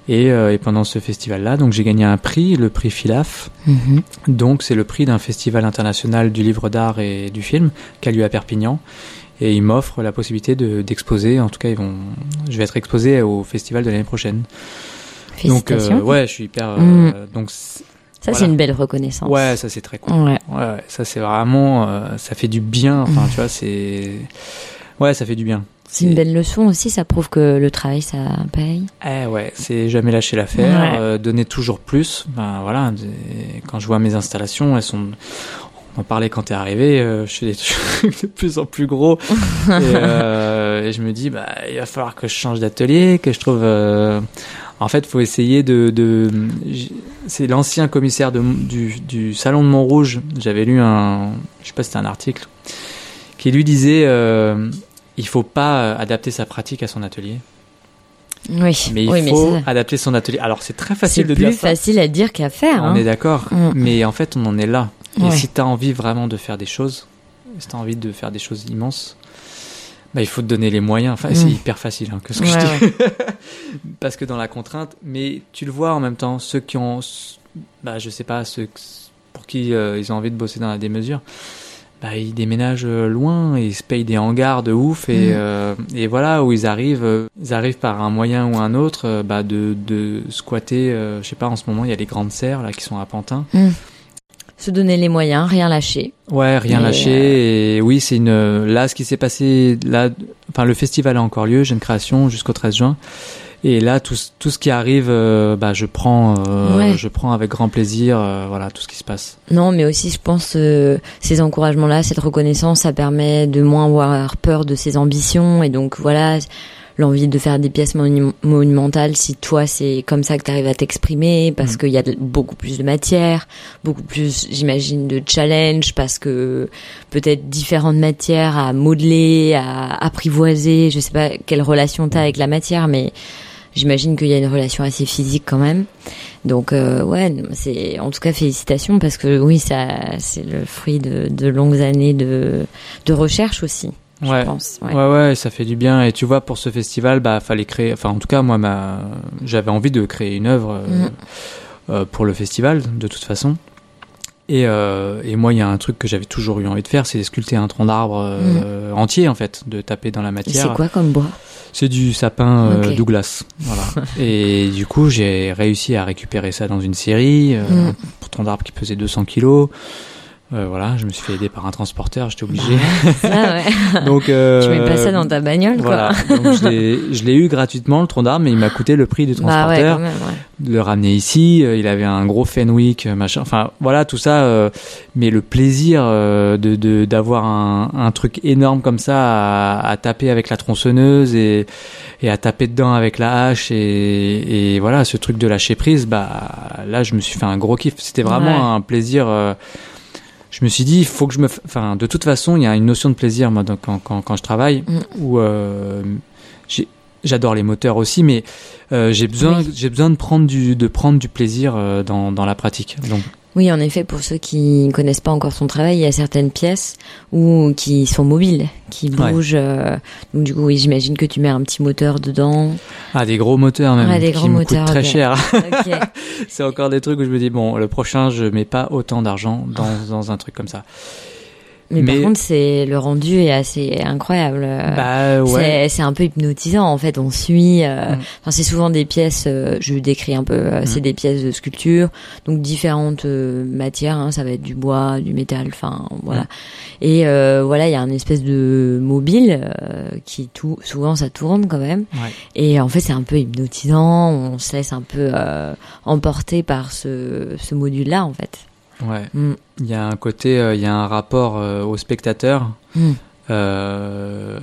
Speaker 3: et, euh, et pendant ce festival-là, donc j'ai gagné un prix, le prix Filaf.
Speaker 2: Mhm.
Speaker 3: Donc c'est le prix d'un festival international du livre d'art et du film qui a lieu à Perpignan. Et ils m'offrent la possibilité de- d'exposer. En tout cas, ils vont, je vais être exposé au festival de l'année prochaine. Donc euh, ouais, je suis hyper. euh,
Speaker 2: Mm.
Speaker 3: Donc
Speaker 2: ça,
Speaker 3: voilà.
Speaker 2: c'est une belle reconnaissance.
Speaker 3: ouais, ça c'est très cool.
Speaker 2: Ouais.
Speaker 3: Ça c'est vraiment, euh, ça fait du bien. Enfin,
Speaker 2: Mm.
Speaker 3: tu vois, c'est, ouais, ça fait du bien.
Speaker 2: C'est une belle leçon aussi. Ça prouve que le travail, ça paye.
Speaker 3: Eh ouais, c'est jamais lâcher l'affaire,
Speaker 2: Ouais.
Speaker 3: euh, donner toujours plus. Ben voilà, quand je vois mes installations, elles sont. On en parlait quand t'es arrivé, euh, je fais des trucs de plus en plus gros. et, euh, et je me dis, bah, il va falloir que je change d'atelier, que je trouve. euh, En fait, faut essayer de. C'est l'ancien commissaire de, du, du salon de Montrouge. J'avais lu un, je sais pas, si c'était un article qui lui disait, euh, il faut pas adapter sa pratique à son atelier.
Speaker 2: Oui.
Speaker 3: Mais il
Speaker 2: oui,
Speaker 3: faut adapter son atelier. Alors c'est très
Speaker 2: c'est
Speaker 3: facile de
Speaker 2: plus
Speaker 3: dire ça.
Speaker 2: facile à dire qu'à faire.
Speaker 3: On
Speaker 2: hein.
Speaker 3: est d'accord.
Speaker 2: Mm.
Speaker 3: Mais en fait, on en est là. Et
Speaker 2: Ouais.
Speaker 3: si tu as envie vraiment de faire des choses, si tu as envie de faire des choses immenses, bah, il faut te donner les moyens. Enfin, c'est
Speaker 2: Mm.
Speaker 3: hyper facile hein, que ce que
Speaker 2: Ouais,
Speaker 3: je dis. Parce que dans la contrainte, mais tu le vois en même temps, ceux qui ont, bah, je sais pas, ceux pour qui euh, ils ont envie de bosser dans la démesure, bah, ils déménagent euh, loin, et ils se payent des hangars de ouf et,
Speaker 2: Mm.
Speaker 3: euh, et voilà où ils arrivent, euh, ils arrivent par un moyen ou un autre bah, de, de squatter. euh, je sais pas, en ce moment il y a les grandes serres là qui sont à Pantin.
Speaker 2: Se donner les moyens, rien lâcher.
Speaker 3: Ouais, rien
Speaker 2: Et, euh,
Speaker 3: lâcher. Et oui, c'est une. Là, ce qui s'est passé, là, enfin, le festival a encore lieu, Jeune Création, jusqu'au 13 juin. Et là, tout, ce- tout ce qui arrive, euh, bah, je prends, euh,
Speaker 2: Ouais.
Speaker 3: je prends avec grand plaisir, voilà, tout ce qui se passe.
Speaker 2: Non, mais aussi, je pense, ces encouragements-là, cette reconnaissance, ça permet de moins avoir peur de ses ambitions. Et donc, voilà, l'envie de faire des pièces monu- monumentales, si toi, c'est comme ça que tu arrives à t'exprimer, parce
Speaker 3: Mm.
Speaker 2: qu'il y a de- beaucoup plus de matière, beaucoup plus, j'imagine, de challenge, parce que peut-être différentes matières à modeler, à apprivoiser. Je sais pas quelle relation t'as avec la matière, mais j'imagine qu'il y a une relation assez physique quand même. Donc euh, ouais, c'est en tout cas félicitations parce que oui, ça c'est le fruit de, de longues années de de recherche aussi. Je
Speaker 3: Ouais.
Speaker 2: pense.
Speaker 3: Ouais. ouais, ça fait du bien. Et tu vois, pour ce festival, bah, fallait créer. Enfin, en tout cas, moi, ma, j'avais envie de créer une œuvre euh,
Speaker 2: Mhm.
Speaker 3: euh, pour le festival, de toute façon. Et, euh, et moi, il y a un truc que j'avais toujours eu envie de faire, c'est de sculpter un tronc d'arbre euh, entier, en fait, de taper dans la matière.
Speaker 2: C'est quoi comme bois?
Speaker 3: C'est du sapin. Douglas. Voilà. et du coup, j'ai réussi à récupérer ça dans une série, euh,
Speaker 2: Mm.
Speaker 3: pour tronc d'arbre qui pesait 200 kilos. Euh, voilà, je me suis fait aider par un transporteur, j'étais obligé.
Speaker 2: Ah ouais.
Speaker 3: Donc, euh,
Speaker 2: Tu mets pas ça dans ta bagnole
Speaker 3: voilà.
Speaker 2: quoi.
Speaker 3: Donc, je l'ai- eu gratuitement le tronc d'arbre, mais il m'a coûté le prix du
Speaker 2: Bah ouais,
Speaker 3: transporteur.
Speaker 2: quand même. Ouais.
Speaker 3: de le ramener ici, euh, il avait un gros Fenwick, euh, machin. Enfin, voilà tout ça. euh, mais le plaisir euh, de de- d'avoir un, un truc énorme comme ça à, à taper avec la tronçonneuse et et à taper dedans avec la hache et, et voilà ce truc de lâcher prise. Bah là, je me suis fait un gros kiff. C'était vraiment un plaisir. Je me suis dit, il faut que je me, enfin, de toute façon, il y a une notion de plaisir moi donc, quand, quand, quand je travaille
Speaker 2: Mm.
Speaker 3: où euh, j'adore les moteurs aussi, mais euh, j'ai besoin,
Speaker 2: Oui.
Speaker 3: j'ai besoin de prendre du, de prendre du plaisir euh, dans, dans la pratique. Donc,
Speaker 2: Oui, en effet, pour ceux qui ne connaissent pas encore son travail, il y a certaines pièces où qui sont mobiles, qui
Speaker 3: Ouais.
Speaker 2: bougent. euh, donc du coup, oui, j'imagine que tu mets un petit moteur dedans.
Speaker 3: ah, des gros moteurs même,
Speaker 2: Ouais, des
Speaker 3: qui
Speaker 2: gros
Speaker 3: me
Speaker 2: moteurs,
Speaker 3: coûtent très cher. C'est encore des trucs où je me dis bon, le prochain, je mets pas autant d'argent dans, dans un truc comme ça.
Speaker 2: Mais,
Speaker 3: Mais-
Speaker 2: par contre, c'est le rendu est assez incroyable.
Speaker 3: bah ouais.
Speaker 2: C'est c'est un peu hypnotisant en fait. On suit. euh,
Speaker 3: Mm.
Speaker 2: Enfin, c'est souvent des pièces. euh, je décris un peu. euh, C'est
Speaker 3: Mm.
Speaker 2: des pièces de sculpture, donc différentes euh, matières. hein, ça va être du bois, du métal. Enfin, voilà.
Speaker 3: Mm.
Speaker 2: Et euh, voilà, il y a une espèce de mobile euh, qui tout souvent ça tourne quand même.
Speaker 3: Ouais.
Speaker 2: Et en fait, c'est un peu hypnotisant. On se laisse un peu euh, emporter par ce ce module-là en fait.
Speaker 3: Ouais.
Speaker 2: Mm.
Speaker 3: Il y a un côté, euh, il y a un rapport euh, au spectateur.
Speaker 2: Mm.
Speaker 3: Euh,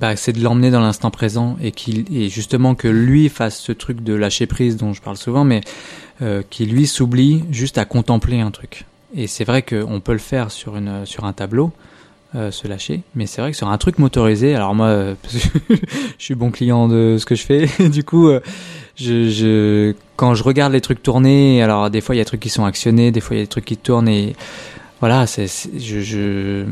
Speaker 3: bah, c'est de l'emmener dans l'instant présent et qu'il et justement que lui fasse ce truc de lâcher prise dont je parle souvent, mais euh, qui lui s'oublie juste à contempler un truc. Et c'est vrai qu'on peut le faire sur une sur un tableau, euh, se lâcher, mais c'est vrai que sur un truc motorisé, alors moi, je suis bon client de ce que je fais, du coup, euh, je, je quand je regarde les trucs tourner, alors des fois il y a des trucs qui sont actionnés, des fois il y a des trucs qui tournent et voilà, c'est je, je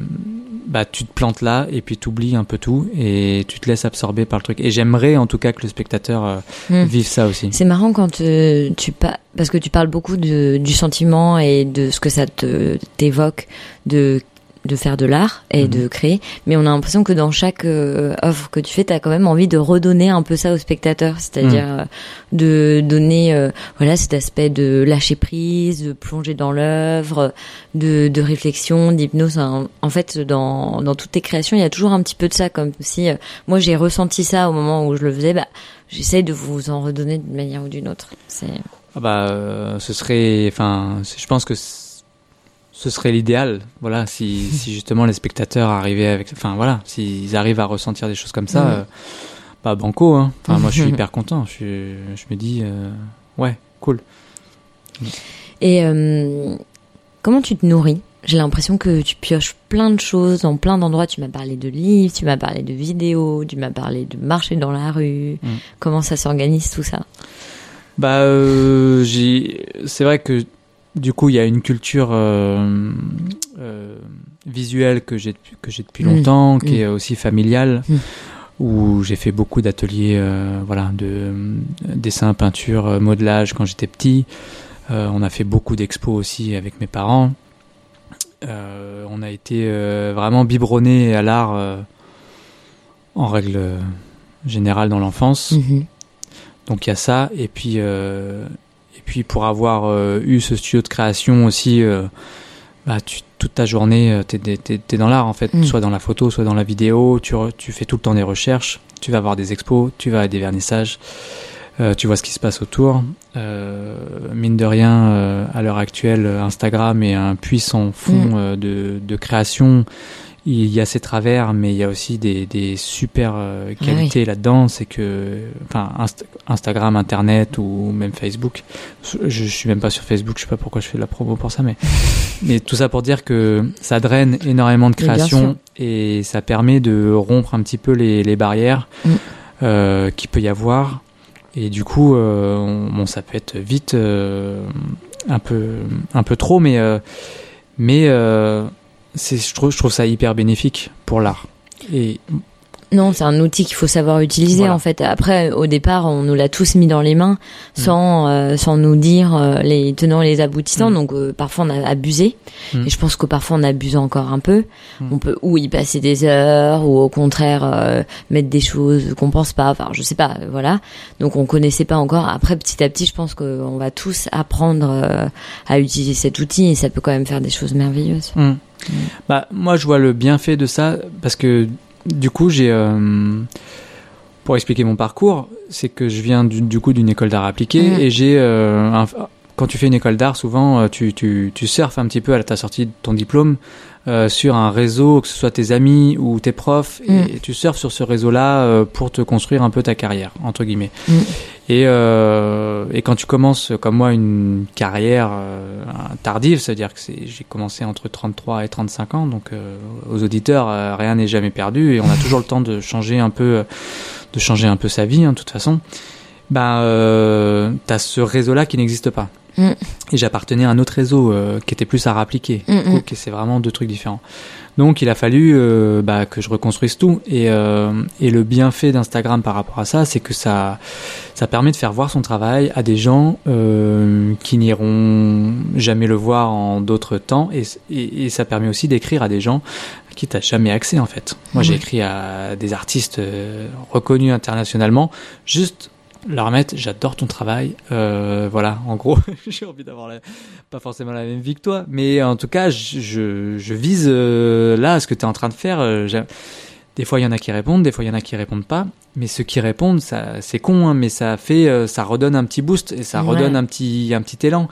Speaker 3: bah tu te plantes là et puis tu oublies un peu tout et tu te laisses absorber par le truc. Et j'aimerais en tout cas que le spectateur euh,
Speaker 2: Mm.
Speaker 3: vive ça aussi.
Speaker 2: C'est marrant quand euh, tu pa parce que tu parles beaucoup de, du sentiment et de ce que ça te t'évoque de de faire de l'art et
Speaker 3: Mhm.
Speaker 2: de créer, mais on a l'impression que dans chaque euh, œuvre que tu fais, tu as quand même envie de redonner un peu ça au spectateur, c'est-à-dire
Speaker 3: Mhm.
Speaker 2: euh, de donner euh, voilà cet aspect de lâcher prise, de plonger dans l'œuvre, de, de réflexion, d'hypnose. En, en fait, dans, dans toutes tes créations, il y a toujours un petit peu de ça, comme si euh, moi j'ai ressenti ça au moment où je le faisais. Bah, j'essaye de vous en redonner d'une manière ou d'une autre. C'est
Speaker 3: Ah bah euh, ce serait, enfin, je pense que ce serait l'idéal. Voilà, si, si justement les spectateurs arrivaient avec, enfin voilà, s'ils arrivent à ressentir des choses comme ça, euh, bah banco. Hein. Enfin moi je suis hyper content. Je, suis- je me dis euh, ouais, cool.
Speaker 2: Et euh, comment tu te nourris? J'ai l'impression que tu pioches plein de choses dans plein d'endroits. Tu m'as parlé de livres, tu m'as parlé de vidéos, tu m'as parlé de marcher dans la rue.
Speaker 3: Mm.
Speaker 2: Comment ça s'organise tout ça?
Speaker 3: Bah, j'ai. C'est vrai que du coup, il y a une culture euh, euh, visuelle que j'ai depuis- que j'ai depuis longtemps, qui est aussi familiale, où j'ai fait beaucoup d'ateliers, euh, voilà, de dessin, peinture, modelage quand j'étais petit. On a fait beaucoup d'expos aussi avec mes parents. On a été vraiment biberonné à l'art en règle générale dans l'enfance.
Speaker 2: Mhm.
Speaker 3: Donc il y a ça et puis puis pour avoir euh, eu ce studio de création aussi, euh, bah tu, toute ta journée euh, t'es- t'es dans l'art en fait,
Speaker 2: Mm.
Speaker 3: soit dans la photo, soit dans la vidéo. Tu re- tu fais tout le temps des recherches, tu vas voir des expos, tu vas à des vernissages, euh, tu vois ce qui se passe autour. Mine de rien, à l'heure actuelle, Instagram est un puissant fond
Speaker 2: Mm.
Speaker 3: de, de création. Il y a ses travers, mais il y a aussi des, des super euh,
Speaker 2: Ah
Speaker 3: qualités là-dedans. C'est que, enfin, Inst- Instagram, Internet ou même Facebook. Je, je suis même pas sur Facebook. Je sais pas pourquoi je fais de la promo pour ça, mais mais tout ça pour dire que ça draine énormément de création et ça permet de rompre un petit peu les, les barrières
Speaker 2: Mm.
Speaker 3: euh, qu'il peut y avoir Et du coup, euh, on- bon, ça peut être vite un peu un peu trop, mais mais c'est je trouve je trouve ça hyper bénéfique pour l'art. Et
Speaker 2: Non, c'est un outil qu'il faut savoir utiliser
Speaker 3: Voilà.
Speaker 2: en fait. Après, au départ, on nous l'a tous mis dans les mains sans euh, sans nous dire euh, les tenants et les aboutissants.
Speaker 3: Mm.
Speaker 2: Donc euh, parfois on a abusé.
Speaker 3: Mm.
Speaker 2: Et je pense que parfois on abuse encore un peu.
Speaker 3: Mm.
Speaker 2: On peut ou y passer des heures ou au contraire euh, mettre des choses qu'on pense pas. Enfin, je sais pas. euh, Voilà. Donc on connaissait pas encore. Après, petit à petit, je pense qu'on va tous apprendre euh, à utiliser cet outil et ça peut quand même faire des choses merveilleuses.
Speaker 3: Bah, moi, je vois le bienfait de ça parce que du coup, j'ai. euh, pour expliquer mon parcours, c'est que je viens du, du coup d'une école d'art appliqué
Speaker 2: Mhm.
Speaker 3: et j'ai. euh, quand tu fais une école d'art, souvent, euh, tu, tu, tu surfes un petit peu à ta sortie de ton diplôme euh, sur un réseau, que ce soit tes amis ou tes profs, et tu surfes sur ce réseau-là euh, pour te construire un peu ta carrière, entre guillemets.
Speaker 2: Mhm.
Speaker 3: Et, euh, et quand tu commences, comme moi, une carrière euh, tardive, c'est-à-dire que j'ai commencé entre 33 et 35 ans, donc euh, aux auditeurs, rien n'est jamais perdu et on a toujours le temps de changer un peu, de changer un peu sa vie, hein, de toute façon. Ben, euh, t'as ce réseau-là qui n'existe pas.
Speaker 2: Mm.
Speaker 3: Et j'appartenais à un autre réseau euh, qui était plus à appliquer.
Speaker 2: Mm, mm.
Speaker 3: C'est vraiment deux trucs différents. Donc il a fallu euh, bah, que je reconstruise tout. Et, euh, et le bienfait d'Instagram par rapport à ça, c'est que ça, ça permet de faire voir son travail à des gens euh, qui n'iront jamais le voir en d'autres temps. Et, et, et ça permet aussi d'écrire à des gens à qui t'as jamais accès en fait. Moi j'ai
Speaker 2: Ouais.
Speaker 3: écrit à des artistes euh, reconnus internationalement, juste leur mettre j'adore ton travail. Euh, voilà en gros j'ai envie d'avoir la- pas forcément la même vie que toi mais en tout cas je, je, je vise euh, là ce que tu es en train de faire euh, des fois il y en a qui répondent des fois il y en a qui répondent pas mais ceux qui répondent ça c'est con hein, mais ça fait euh, ça redonne un petit boost et ça
Speaker 2: Ouais.
Speaker 3: redonne un petit un petit élan.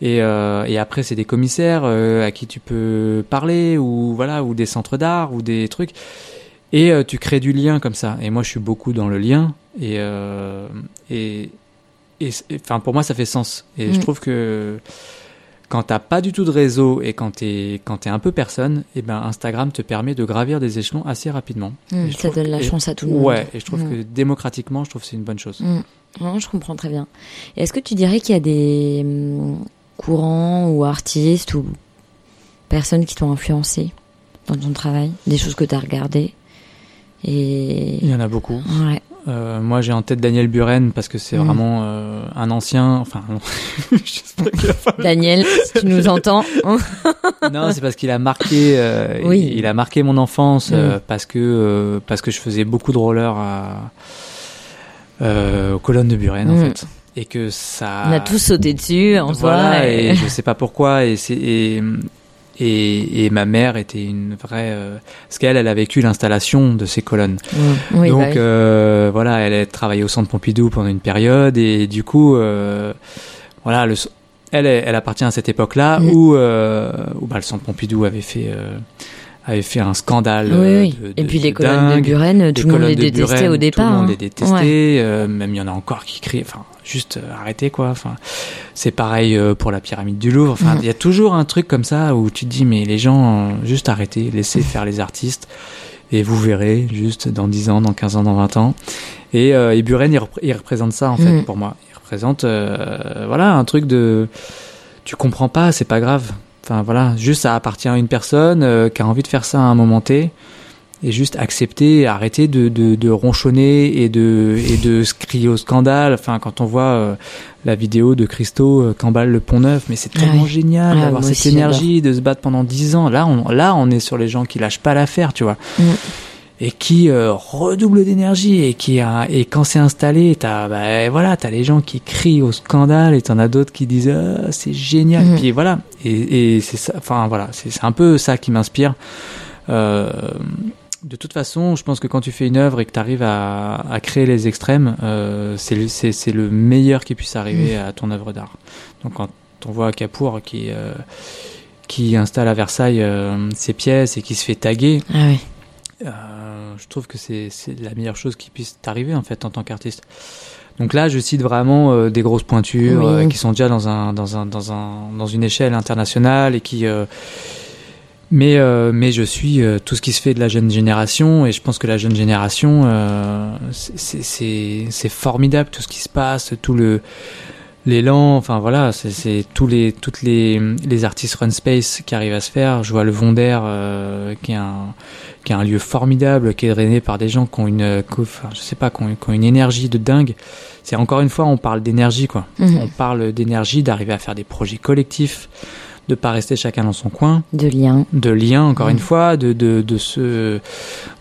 Speaker 3: Et, euh, et après c'est des commissaires euh, à qui tu peux parler ou voilà ou des centres d'art ou des trucs et euh, tu crées du lien comme ça et moi je suis beaucoup dans le lien et euh, et enfin pour moi ça fait sens et
Speaker 2: Mm.
Speaker 3: je trouve que quand t'as pas du tout de réseau et quand t'es quand t'es un peu personne et ben Instagram te permet de gravir des échelons assez rapidement
Speaker 2: Mm,
Speaker 3: Et je
Speaker 2: ça donne
Speaker 3: que-
Speaker 2: la chance à tout le monde.
Speaker 3: ouais et je trouve
Speaker 2: Mm.
Speaker 3: que démocratiquement je trouve que c'est une bonne chose
Speaker 2: Mm. Non, je comprends très bien. Et Est-ce que tu dirais qu'il y a des courants ou artistes ou personnes qui t'ont influencé dans ton travail, des choses que tu as regardées? Et
Speaker 3: il y en a beaucoup
Speaker 2: ouais.
Speaker 3: Euh, moi j'ai en tête Daniel Buren parce que c'est
Speaker 2: Mm.
Speaker 3: vraiment euh, un ancien enfin a
Speaker 2: Daniel, si tu nous entends, hein
Speaker 3: non, c'est parce qu'il a marqué, euh,
Speaker 2: Oui.
Speaker 3: il, il a marqué mon enfance
Speaker 2: Mm.
Speaker 3: parce que parce que je faisais beaucoup de roller à, aux colonnes de Buren en
Speaker 2: Mm.
Speaker 3: fait, et que ça.
Speaker 2: on a tous sauté dessus en soi.
Speaker 3: voilà,
Speaker 2: et-
Speaker 3: et je sais pas pourquoi et c'est et, et et ma mère était une vraie euh, parce qu'elle elle a vécu l'installation de ces colonnes.
Speaker 2: Oui,
Speaker 3: Donc
Speaker 2: bah oui.
Speaker 3: euh, voilà, elle a travaillé au centre Pompidou pendant une période et du coup, euh, voilà, le, elle, elle appartient à cette époque-là
Speaker 2: Mm.
Speaker 3: où, euh, où bah, le centre Pompidou avait fait, euh, avait fait un scandale.
Speaker 2: oui,
Speaker 3: euh,
Speaker 2: oui.
Speaker 3: de-
Speaker 2: et puis les colonnes de. Buren,
Speaker 3: Les
Speaker 2: tout le monde
Speaker 3: colonnes
Speaker 2: les détestait
Speaker 3: Buren,
Speaker 2: au départ.
Speaker 3: Tout le monde
Speaker 2: hein.
Speaker 3: les détestait.
Speaker 2: Ouais.
Speaker 3: euh, même il y en a encore qui crient. Enfin, juste euh, arrêtez quoi. Enfin, c'est pareil euh, pour la pyramide du Louvre. Enfin, il y a toujours un truc comme ça où tu te dis mais les gens, euh, juste arrêtez, laissez faire les artistes et vous verrez juste dans 10 ans, dans 15 ans, dans 20 ans. Et, euh, et Buren, il, repré- il représente ça en fait
Speaker 2: Mm.
Speaker 3: pour moi. Il représente euh, voilà un truc de tu comprends pas, c'est pas grave. Enfin voilà, juste ça appartient à une personne euh, qui a envie de faire ça à un moment T et juste accepter, arrêter de, de, de ronchonner et de et de se crier au scandale. Enfin quand on voit euh, la vidéo de Christo euh, qu'emballe le Pont Neuf, mais c'est
Speaker 2: Ah
Speaker 3: tellement génial
Speaker 2: Ah,
Speaker 3: d'avoir cette énergie, de se battre pendant 10 ans. Là on là on est sur les gens qui lâchent pas l'affaire, tu vois.
Speaker 2: Mm.
Speaker 3: Et qui euh, redouble d'énergie et qui a, et quand c'est installé, t'as bah, voilà, t'as les gens qui crient au scandale et t'en as d'autres qui disent ah, c'est génial.
Speaker 2: Mm.
Speaker 3: Et puis voilà, et, et c'est ça. Enfin voilà, c'est un peu ça qui m'inspire. Euh, de toute façon, je pense que quand tu fais une œuvre et que tu arrives à, à créer les extrêmes, euh, c'est le- c'est c'est le meilleur qui puisse arriver à ton œuvre d'art. Donc quand on voit Capour qui euh, qui installe à Versailles euh, ses pièces et qui se fait taguer,
Speaker 2: Ah oui.
Speaker 3: Euh, je trouve que c'est la meilleure chose qui puisse t'arriver en fait en tant qu'artiste. Donc là, je cite vraiment euh, des grosses pointures
Speaker 2: Oui.
Speaker 3: euh, qui sont déjà dans un dans un dans un dans une échelle internationale et qui euh, Mais, euh, mais je suis euh, tout ce qui se fait de la jeune génération et je pense que la jeune génération, euh, c'est- c'est formidable tout ce qui se passe, tout le l'élan, enfin voilà, c'est- c'est tous les toutes les les artistes run space qui arrivent à se faire. Je vois le Vonder euh, qui est un qui est un lieu formidable, qui est drainé par des gens qui ont une, qui- enfin, je sais pas, qui ont, qui ont une énergie de dingue. C'est encore une fois, on parle d'énergie quoi.
Speaker 2: Mhm.
Speaker 3: On parle d'énergie, d'arriver à faire des projets collectifs, de pas rester chacun dans son coin
Speaker 2: De lien.
Speaker 3: de lien encore
Speaker 2: Mm.
Speaker 3: une fois de, de, de se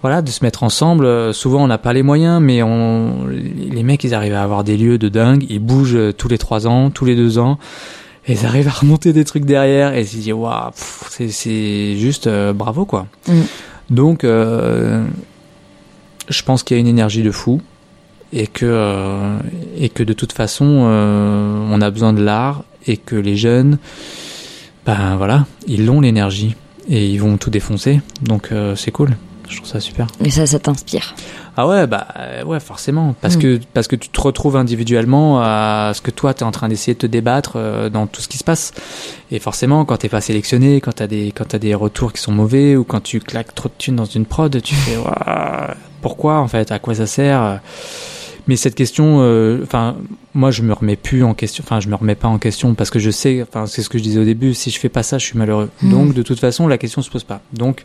Speaker 3: voilà de se mettre ensemble Euh, souvent on n'a pas les moyens mais on les mecs ils arrivent à avoir des lieux de dingue ils bougent euh, tous les trois ans tous les deux ans et ils arrivent à remonter des trucs derrière et ils se disent waouh c'est c'est juste euh, bravo quoi
Speaker 2: Mm.
Speaker 3: Donc euh, je pense qu'il y a une énergie de fou et que euh, et que de toute façon euh, on a besoin de l'art et que les jeunes ben voilà ils ont l'énergie et ils vont tout défoncer. Donc c'est cool je trouve ça super
Speaker 2: Et ça, ça t'inspire.
Speaker 3: ah ouais bah euh, ouais forcément parce
Speaker 2: Mm.
Speaker 3: que parce que tu te retrouves individuellement à ce que toi tu es en train d'essayer de te débattre euh, dans tout ce qui se passe et forcément quand t'es pas sélectionné quand t'as des quand t'as des retours qui sont mauvais ou quand tu claques trop de thunes dans une prod tu fais pourquoi en fait à quoi ça sert mais cette question euh, enfin moi je me remets plus en question enfin je me remets pas en question parce que je sais enfin c'est ce que je disais au début si je fais pas ça je suis malheureux
Speaker 2: Mm.
Speaker 3: donc de toute façon la question se pose pas donc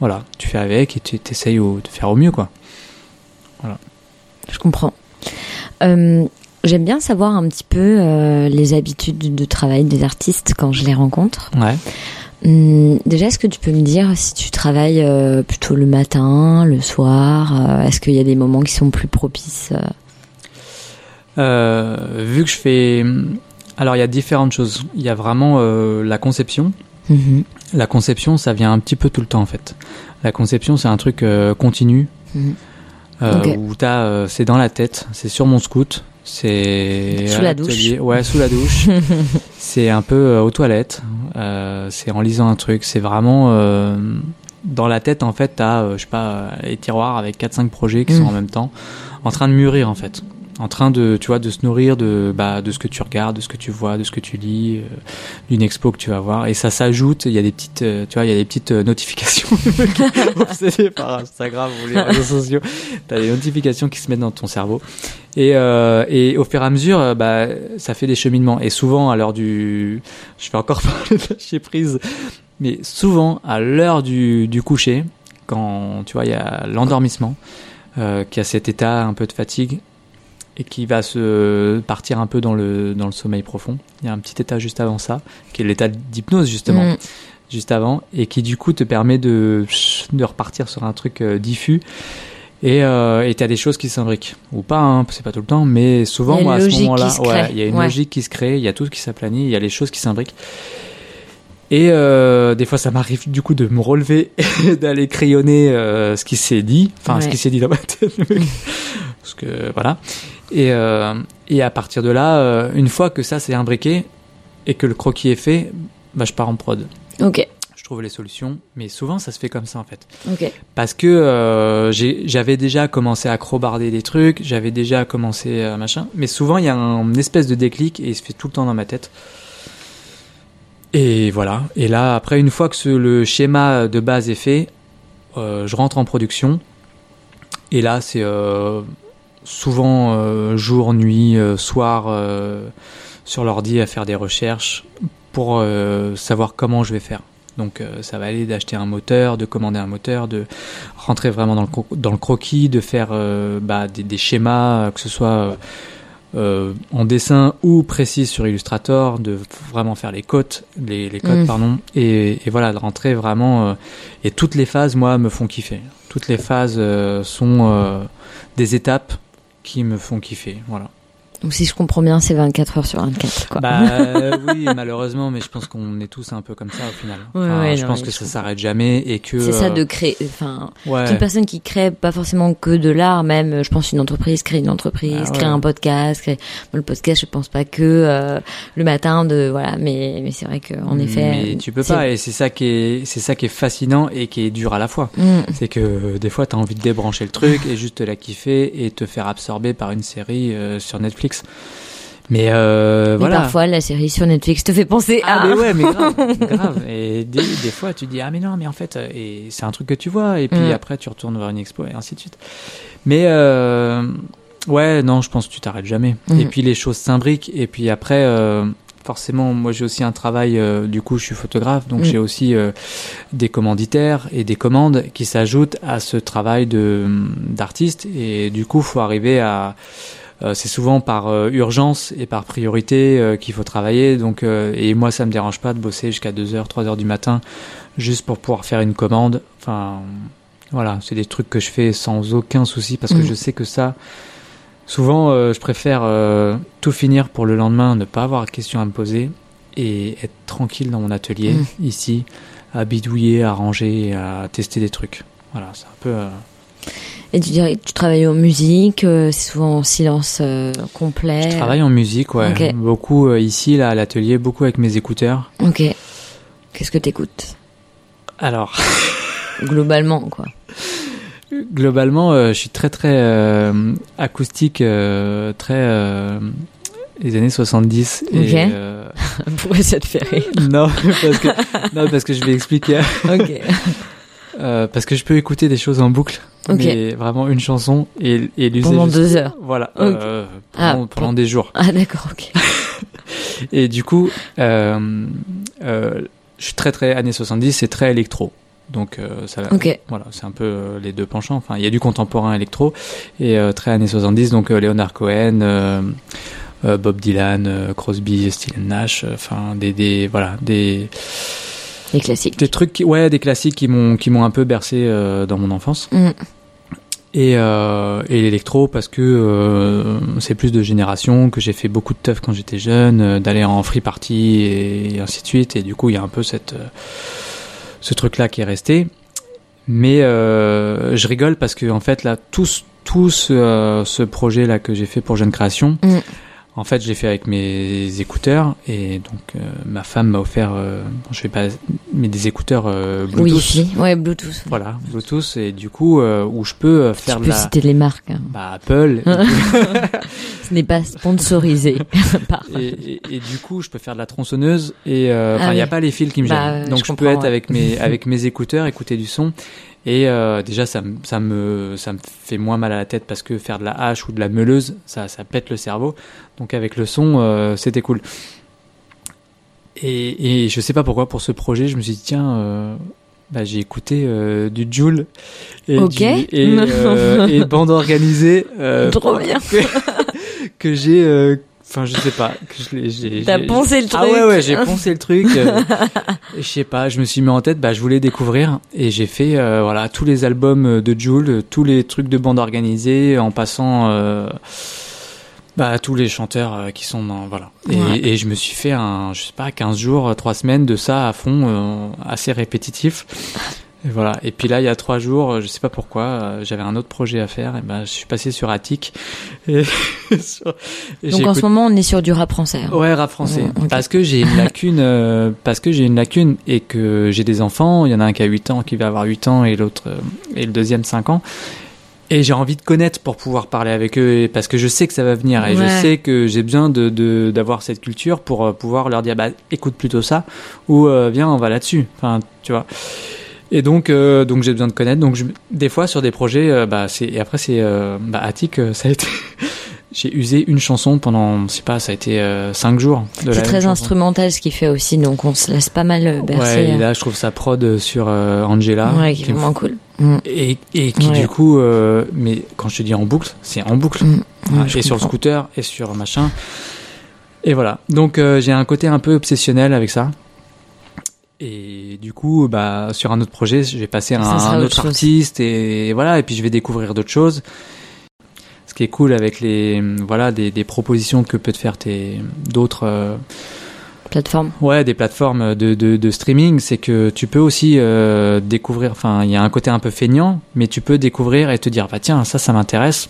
Speaker 3: voilà tu fais avec et tu essayes de faire au mieux quoi.
Speaker 2: Je comprends. Euh, J'aime bien savoir un petit peu euh, les habitudes de travail des artistes quand je les rencontre.
Speaker 3: ouais.
Speaker 2: Hum, déjà, est-ce que tu peux me dire si tu travailles euh, plutôt le matin, le soir Est-ce qu'il y a des moments qui sont plus propices
Speaker 3: vu que je fais alors il y a différentes choses. Il y a vraiment euh, la conception
Speaker 2: Mhm.
Speaker 3: la conception ça vient un petit peu tout le temps en fait. La conception c'est un truc euh, continu
Speaker 2: Mhm.
Speaker 3: euh, où t'as euh, c'est dans la tête c'est sur mon scout c'est
Speaker 2: Sous la douche.
Speaker 3: ouais sous la douche. C'est un peu euh, aux toilettes euh, c'est en lisant un truc. C'est vraiment euh, dans la tête en fait t'as euh, je sais pas les tiroirs avec 4-5 projets qui sont en même temps en train de mûrir en fait en train de tu vois de se nourrir de bah de ce que tu regardes de ce que tu vois de ce que tu lis euh, d'une expo que tu vas voir. Et ça s'ajoute il y a des petites euh, tu vois il y a des petites euh, notifications obsédé par Instagram ou les réseaux sociaux. T'as des notifications qui se mettent dans ton cerveau. Et euh, et au fur et à mesure euh, bah ça fait des cheminements. Et souvent à l'heure du je vais encore parler de lâcher prise mais souvent à l'heure du du coucher quand tu vois il y a l'endormissement euh, qui a cet état un peu de fatigue et qui va se partir un peu dans le dans le sommeil profond. Il y a un petit état juste avant ça, qui est l'état d'hypnose justement,
Speaker 2: Mm.
Speaker 3: juste avant, et qui du coup te permet de de repartir sur un truc euh, diffus. Et euh, et t'as des choses qui s'imbriquent ou pas, hein, c'est pas tout le temps, mais souvent moi à ce moment-là, ouais, il y a une
Speaker 2: Ouais.
Speaker 3: logique qui se crée, il y a tout qui s'aplanit, il y a les choses qui s'imbriquent. Et euh, des fois, ça m'arrive du coup de me relever et d'aller crayonner euh, ce qui s'est dit, enfin ce qui s'est dit dans ma tête. Parce que voilà. Et, euh, et à partir de là, euh, une fois que ça c'est imbriqué et que le croquis est fait, bah, je pars en prod.
Speaker 2: Ok,
Speaker 3: Je trouve les solutions, mais souvent ça se fait comme ça en fait.
Speaker 2: ok.
Speaker 3: Parce que euh, j'ai- j'avais déjà commencé à crobarder des trucs, j'avais déjà commencé à machin, mais souvent il y a un espèce de déclic et il se fait tout le temps dans ma tête. Et voilà. Et là, après, une fois que le schéma de base est fait, euh, je rentre en production. Et là, c'est euh, souvent euh, jour, nuit, soir sur l'ordi à faire des recherches pour savoir comment je vais faire. Donc ça va aller d'acheter un moteur, de commander un moteur, de rentrer vraiment dans le, croquis, de faire bah, des, schémas, que ce soit euh, en dessin ou précis sur Illustrator, de vraiment faire les codes, les, les codes
Speaker 2: Mm.
Speaker 3: pardon, et, et voilà de rentrer vraiment. euh, et toutes les phases, moi, me font kiffer. Toutes les phases euh, sont euh, des étapes qui me font kiffer. Voilà.
Speaker 2: Donc si je comprends bien, c'est 24 heures sur 24, quoi.
Speaker 3: Bah euh, oui, malheureusement, mais je pense qu'on est tous un peu comme ça au final.
Speaker 2: Ouais,
Speaker 3: Enfin,
Speaker 2: ouais,
Speaker 3: je
Speaker 2: non,
Speaker 3: pense que
Speaker 2: je
Speaker 3: ça s'arrête jamais et que.
Speaker 2: c'est ça
Speaker 3: euh,
Speaker 2: de créer, enfin,
Speaker 3: Ouais.
Speaker 2: une personne qui crée pas forcément que de l'art, même, euh, je pense une entreprise crée une entreprise,
Speaker 3: Ah ouais.
Speaker 2: crée un podcast, crée... Bon, le podcast, je pense pas que euh, le matin de, voilà, mais mais c'est vrai que en effet.
Speaker 3: Mais tu peux pas, et c'est ça qui est, c'est ça qui est fascinant et qui est dur à la fois.
Speaker 2: Mm.
Speaker 3: C'est que euh, des fois, t'as envie de débrancher le truc et juste te la kiffer et te faire absorber par une série euh, sur Netflix. Mais euh,
Speaker 2: Mais
Speaker 3: voilà.
Speaker 2: parfois, la série sur Netflix te fait penser
Speaker 3: Ah,
Speaker 2: à.
Speaker 3: mais ouais, mais grave, grave. Et des, des fois, tu dis, ah, mais non, mais en fait, euh, et c'est un truc que tu vois, et puis
Speaker 2: Mm.
Speaker 3: après, tu retournes vers une expo, et ainsi de suite. Mais, euh, ouais, non, je pense que tu t'arrêtes jamais.
Speaker 2: Mm.
Speaker 3: Et puis, les choses s'imbriquent, et puis après, euh, forcément, moi, j'ai aussi un travail, du coup, je suis photographe, donc
Speaker 2: Mm.
Speaker 3: j'ai aussi des commanditaires et des commandes qui s'ajoutent à ce travail de d'artiste, et du coup, faut arriver à c'est souvent par euh, urgence et par priorité euh, qu'il faut travailler. Donc, euh, et moi, ça me dérange pas de bosser jusqu'à 2h, 3h du matin juste pour pouvoir faire une commande. Enfin, voilà, c'est des trucs que je fais sans aucun souci parce que
Speaker 2: Mm.
Speaker 3: je sais que ça, souvent, euh, je préfère euh, tout finir pour le lendemain, ne pas avoir de questions à me poser et être tranquille dans mon atelier
Speaker 2: Mm.
Speaker 3: ici, à bidouiller, à ranger, à tester des trucs. Voilà, c'est un peu. euh,
Speaker 2: Et tu travailles en musique, euh, c'est souvent en silence euh, complet.
Speaker 3: Je travaille en musique, ouais. Beaucoup euh, ici, là, à l'atelier, beaucoup avec mes écouteurs.
Speaker 2: Ok. Qu'est-ce que t'écoutes?
Speaker 3: Alors,
Speaker 2: Globalement, quoi.
Speaker 3: globalement, je suis très, très acoustique, très. les années 70.
Speaker 2: Ok.
Speaker 3: Et,
Speaker 2: Pourquoi ça te fait rire?
Speaker 3: Non, parce que, non, parce que je vais expliquer.
Speaker 2: Ok.
Speaker 3: Euh, parce que je peux écouter des choses en boucle.
Speaker 2: Ok.
Speaker 3: Mais vraiment une chanson et, et l'user.
Speaker 2: Pendant
Speaker 3: juste-
Speaker 2: deux heures.
Speaker 3: Voilà.
Speaker 2: Ok.
Speaker 3: euh,
Speaker 2: Ah,
Speaker 3: pendant, des jours.
Speaker 2: Ah d'accord, ok.
Speaker 3: Et du coup, euh, euh, je suis très très années 70, c'est très électro. Donc euh, ça,
Speaker 2: Ok.
Speaker 3: voilà, c'est un peu les deux penchants. Enfin, il y a du contemporain électro et très années 70. Donc Leonard Cohen, Bob Dylan, Crosby, Stills Nash. Enfin, des, des voilà des
Speaker 2: Les classiques.
Speaker 3: des trucs, qui, ouais, des classiques qui m'ont qui m'ont un peu bercé euh, dans mon enfance.
Speaker 2: Mm.
Speaker 3: Et, euh, et l'électro parce que euh, c'est plus de génération, que j'ai fait beaucoup de teuf quand j'étais jeune, d'aller en free party et, ainsi de suite. Et du coup, il y a un peu cette, ce truc-là qui est resté. Mais je rigole parce que en fait là, tout, ce- tout ce, ce projet-là que j'ai fait pour Jeune Création,
Speaker 2: Mm.
Speaker 3: En fait, je l'ai fait avec mes écouteurs et donc euh, ma femme m'a offert, euh, je vais pas, mais des écouteurs euh, Bluetooth.
Speaker 2: Wi-Fi. Ouais, Bluetooth.
Speaker 3: Voilà, Bluetooth et du coup euh, où je peux euh, faire
Speaker 2: tu peux
Speaker 3: la
Speaker 2: citer les marques. hein.
Speaker 3: bah, Apple
Speaker 2: Ce n'est pas sponsorisé
Speaker 3: et, et- et du coup je peux faire de la tronçonneuse et euh,
Speaker 2: Ah
Speaker 3: il y a pas les fils qui me
Speaker 2: Bah,
Speaker 3: gênent donc
Speaker 2: je
Speaker 3: je, peux être
Speaker 2: ouais.
Speaker 3: avec mes avec mes écouteurs écouter du son et euh, déjà ça me ça me ça me fait moins mal à la tête parce que faire de la hache ou de la meuleuse ça ça pète le cerveau donc avec le son euh, c'était cool et, et je sais pas pourquoi pour ce projet je me suis dit tiens euh, bah, j'ai écouté euh, du Joule et,
Speaker 2: Ok.
Speaker 3: du- et, euh, et bande organisée euh,
Speaker 2: Trop bien.
Speaker 3: que, que j'ai euh, enfin je sais pas
Speaker 2: T'as poncé le truc.
Speaker 3: ah ouais ouais j'ai poncé le truc euh, je sais pas je me suis mis en tête bah je voulais découvrir et j'ai fait euh, voilà tous les albums de Joule euh, tous les trucs de bande organisée en passant euh, bah tous les chanteurs euh, qui sont dans voilà et,
Speaker 2: Ouais.
Speaker 3: et je me suis fait un je sais pas 15 jours 3 semaines de ça à fond euh, assez répétitif et voilà et puis là il y a trois jours euh, je sais pas pourquoi euh, j'avais un autre projet à faire et ben je suis passé sur Attic et, sur- et
Speaker 2: Donc en ce moment, on est sur du rap français. hein.
Speaker 3: Ouais, rap français.
Speaker 2: Ouais.
Speaker 3: Parce que j'ai une lacune, euh, parce que j'ai une lacune et que j'ai des enfants. Il y en a un qui a 8 ans, qui va avoir 8 ans, et l'autre, euh, et le deuxième 5 ans. Et j'ai envie de connaître pour pouvoir parler avec eux, parce que je sais que ça va venir, et
Speaker 2: Ouais.
Speaker 3: je sais que j'ai besoin de de- d'avoir cette culture pour euh, pouvoir leur dire, bah, écoute plutôt ça, ou euh, viens, on va là-dessus. Enfin, tu vois. Et donc, euh, donc j'ai besoin de connaître. Donc, je- des fois sur des projets, euh, bah, c'est et après c'est, euh, bah, Attic, ça a été. J'ai usé une chanson pendant, je sais pas, ça a été 5 jours. de la
Speaker 2: C'est très
Speaker 3: chanson.
Speaker 2: instrumental ce qu'il fait aussi, donc on se laisse pas mal euh, bercer.
Speaker 3: Ouais, et là, je trouve sa prod sur euh, Angela.
Speaker 2: Ouais, qui est
Speaker 3: qui
Speaker 2: vraiment cool. Mm.
Speaker 3: et, et qui
Speaker 2: Ouais.
Speaker 3: du coup, euh, mais quand je te dis en boucle, c'est en boucle.
Speaker 2: Mm.
Speaker 3: Ah, et sur le scooter et sur machin. Et voilà. Donc euh, j'ai un côté un peu obsessionnel avec ça. Et du coup, bah sur un autre projet, je vais passer à un,
Speaker 2: autre
Speaker 3: artiste et voilà. Et puis je vais découvrir d'autres choses. Ce qui est cool avec les voilà des, des propositions que peut te faire tes d'autres euh,
Speaker 2: Plateforme.
Speaker 3: Ouais, des plateformes de, de, de streaming, c'est que tu peux aussi euh, découvrir, enfin, il y a un côté un peu feignant, mais tu peux découvrir et te dire, bah tiens, ça, ça m'intéresse.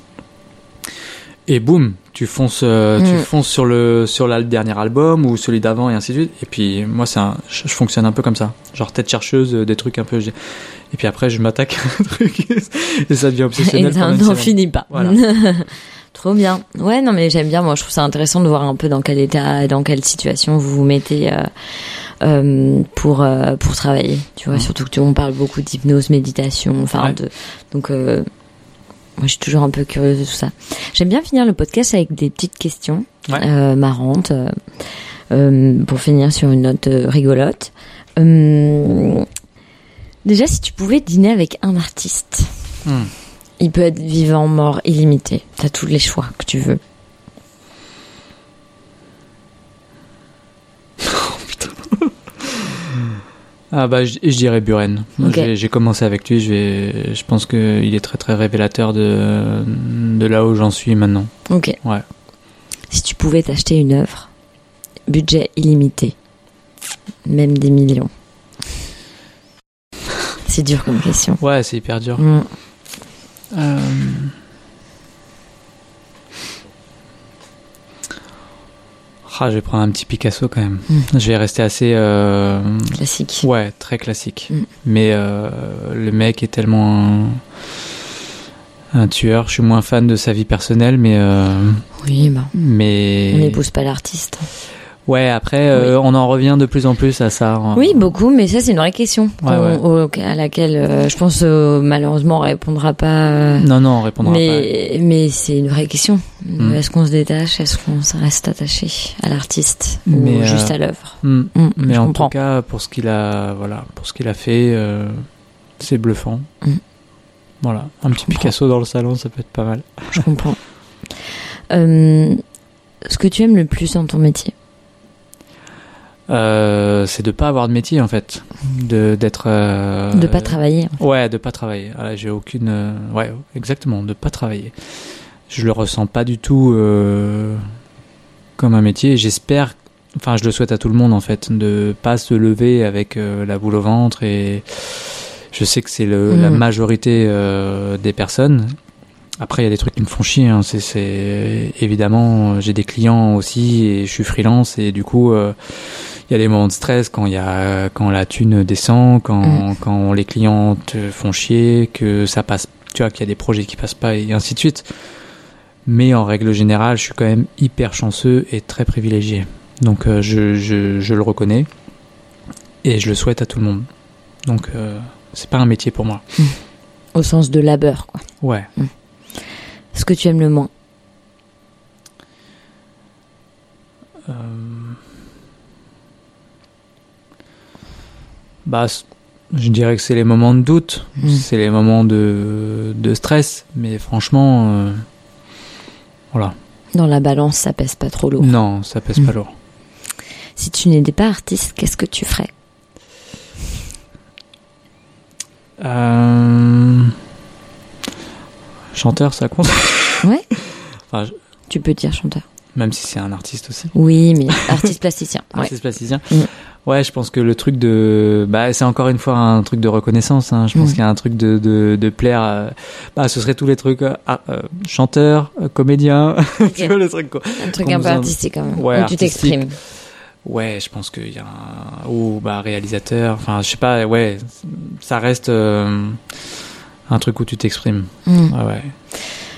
Speaker 3: Et boum, tu fonces, euh, tu
Speaker 2: Mm.
Speaker 3: fonces sur le sur la- le dernier album ou celui d'avant et ainsi de suite. Et puis moi, c'est un, je, je fonctionne un peu comme ça, genre tête chercheuse, euh, des trucs un peu. Et puis après, je m'attaque à un truc et ça devient
Speaker 2: Et
Speaker 3: obsessionnel.
Speaker 2: ça
Speaker 3: une
Speaker 2: n'en finit pas.
Speaker 3: Voilà.
Speaker 2: Trop bien. Ouais, non, mais j'aime bien. Moi, je trouve ça intéressant de voir un peu dans quel état, et dans quelle situation vous vous mettez euh, euh, pour euh, pour travailler. Tu vois, surtout que tu, on parle beaucoup d'hypnose, méditation. Enfin,
Speaker 3: Ouais.
Speaker 2: de, donc moi, je suis toujours un peu curieuse de tout ça. J'aime bien finir le podcast avec des petites questions
Speaker 3: Ouais.
Speaker 2: euh, marrantes euh, euh, pour finir sur une note euh, rigolote. Euh, déjà, si tu pouvais dîner avec un artiste.
Speaker 3: Hmm.
Speaker 2: Il peut être vivant, mort, illimité. T'as tous les choix que tu veux.
Speaker 3: Ah bah je, je dirais Buren. J'ai commencé avec lui, je, vais, je pense qu'il est très très révélateur de, de là où j'en suis maintenant.
Speaker 2: Ok.
Speaker 3: Ouais.
Speaker 2: Si tu pouvais t'acheter une œuvre, budget illimité, même des millions. C'est dur comme question.
Speaker 3: Ouais, c'est hyper dur.
Speaker 2: Mm.
Speaker 3: Euh, Ah, je vais prendre un petit Picasso quand même.
Speaker 2: Mm.
Speaker 3: Je vais rester assez... euh,
Speaker 2: Classique.
Speaker 3: Ouais, très classique.
Speaker 2: Mm.
Speaker 3: Mais euh, le mec est tellement un, un tueur. Je suis moins fan de sa vie personnelle, mais... euh,
Speaker 2: Oui, bah,
Speaker 3: mais...
Speaker 2: on n'épouse pas l'artiste.
Speaker 3: Ouais, après, euh, on en revient de plus en plus à ça.
Speaker 2: Oui, beaucoup, mais ça c'est une vraie question
Speaker 3: Ouais,
Speaker 2: qu'on- au- à laquelle euh, je pense euh, malheureusement on répondra pas.
Speaker 3: Non, non, on répondra
Speaker 2: mais mais c'est une vraie question.
Speaker 3: Mm.
Speaker 2: Est-ce qu'on se détache? Est-ce qu'on reste attaché à l'artiste ou juste à l'œuvre?
Speaker 3: pas. Mm.
Speaker 2: Mm,
Speaker 3: Mais en
Speaker 2: comprends.
Speaker 3: tout cas, pour ce qu'il a, voilà, pour ce qu'il a fait, c'est bluffant. Voilà, un petit
Speaker 2: comprends.
Speaker 3: Picasso dans le salon, ça peut être pas mal.
Speaker 2: Je comprends. Ce que tu aimes le plus dans ton métier?
Speaker 3: Euh, c'est de pas avoir de métier en fait, de d'être. euh,
Speaker 2: De pas travailler.
Speaker 3: Ouais, de pas travailler. Voilà, J'ai aucune. euh, Ouais, exactement, de pas travailler. Je le ressens pas du tout euh, comme un métier. J'espère. Enfin, je le souhaite à tout le monde en fait, de pas se lever avec la boule au ventre et je sais que c'est le-
Speaker 2: Mm.
Speaker 3: la majorité euh, des personnes. Après, il y a des trucs qui me font chier. Hein. C'est, c'est évidemment, j'ai des clients aussi et je suis freelance et du coup, euh, il y a des moments de stress quand il y a quand la thune descend, quand
Speaker 2: Mm.
Speaker 3: quand les clients te font chier, que ça passe, tu vois, qu'il y a des projets qui passent pas et ainsi de suite. Mais en règle générale, je suis quand même hyper chanceux et très privilégié. Donc euh, je, je, je le reconnais et je le souhaite à tout le monde. Donc euh, c'est pas un métier pour moi.
Speaker 2: Au sens de labeur, quoi.
Speaker 3: Ouais.
Speaker 2: Ce que tu aimes le moins.
Speaker 3: Euh, Bah, je dirais que c'est les moments de doute,
Speaker 2: Mm.
Speaker 3: c'est les moments de, de stress, mais franchement, euh, voilà.
Speaker 2: Dans la balance, ça pèse pas trop lourd.
Speaker 3: Non, ça pèse
Speaker 2: Mm.
Speaker 3: pas lourd.
Speaker 2: Si tu n'étais pas artiste, qu'est-ce que tu ferais?
Speaker 3: Euh, Chanteur, ça compte
Speaker 2: Ouais.
Speaker 3: Enfin, je-
Speaker 2: Tu peux dire chanteur.
Speaker 3: Même si c'est un artiste aussi.
Speaker 2: Oui, mais artiste plasticien. Ouais.
Speaker 3: Artiste plasticien.
Speaker 2: Mm.
Speaker 3: Ouais, je pense que le truc de, bah, c'est encore une fois un truc de reconnaissance. Hein. Je pense
Speaker 2: Mm.
Speaker 3: qu'il y a un truc de de, de plaire. à- Bah, ce serait tous les trucs. euh, euh, chanteur, euh, comédien. tu vois le truc quoi.
Speaker 2: Un truc un peu artistique quand même.
Speaker 3: Ouais,
Speaker 2: où tu t'exprimes.
Speaker 3: Ouais, je pense qu'il y a un ou bah réalisateur. Enfin, je sais pas. Ouais, ça reste euh, un truc où tu t'exprimes.
Speaker 2: Mm.
Speaker 3: Ouais, ouais.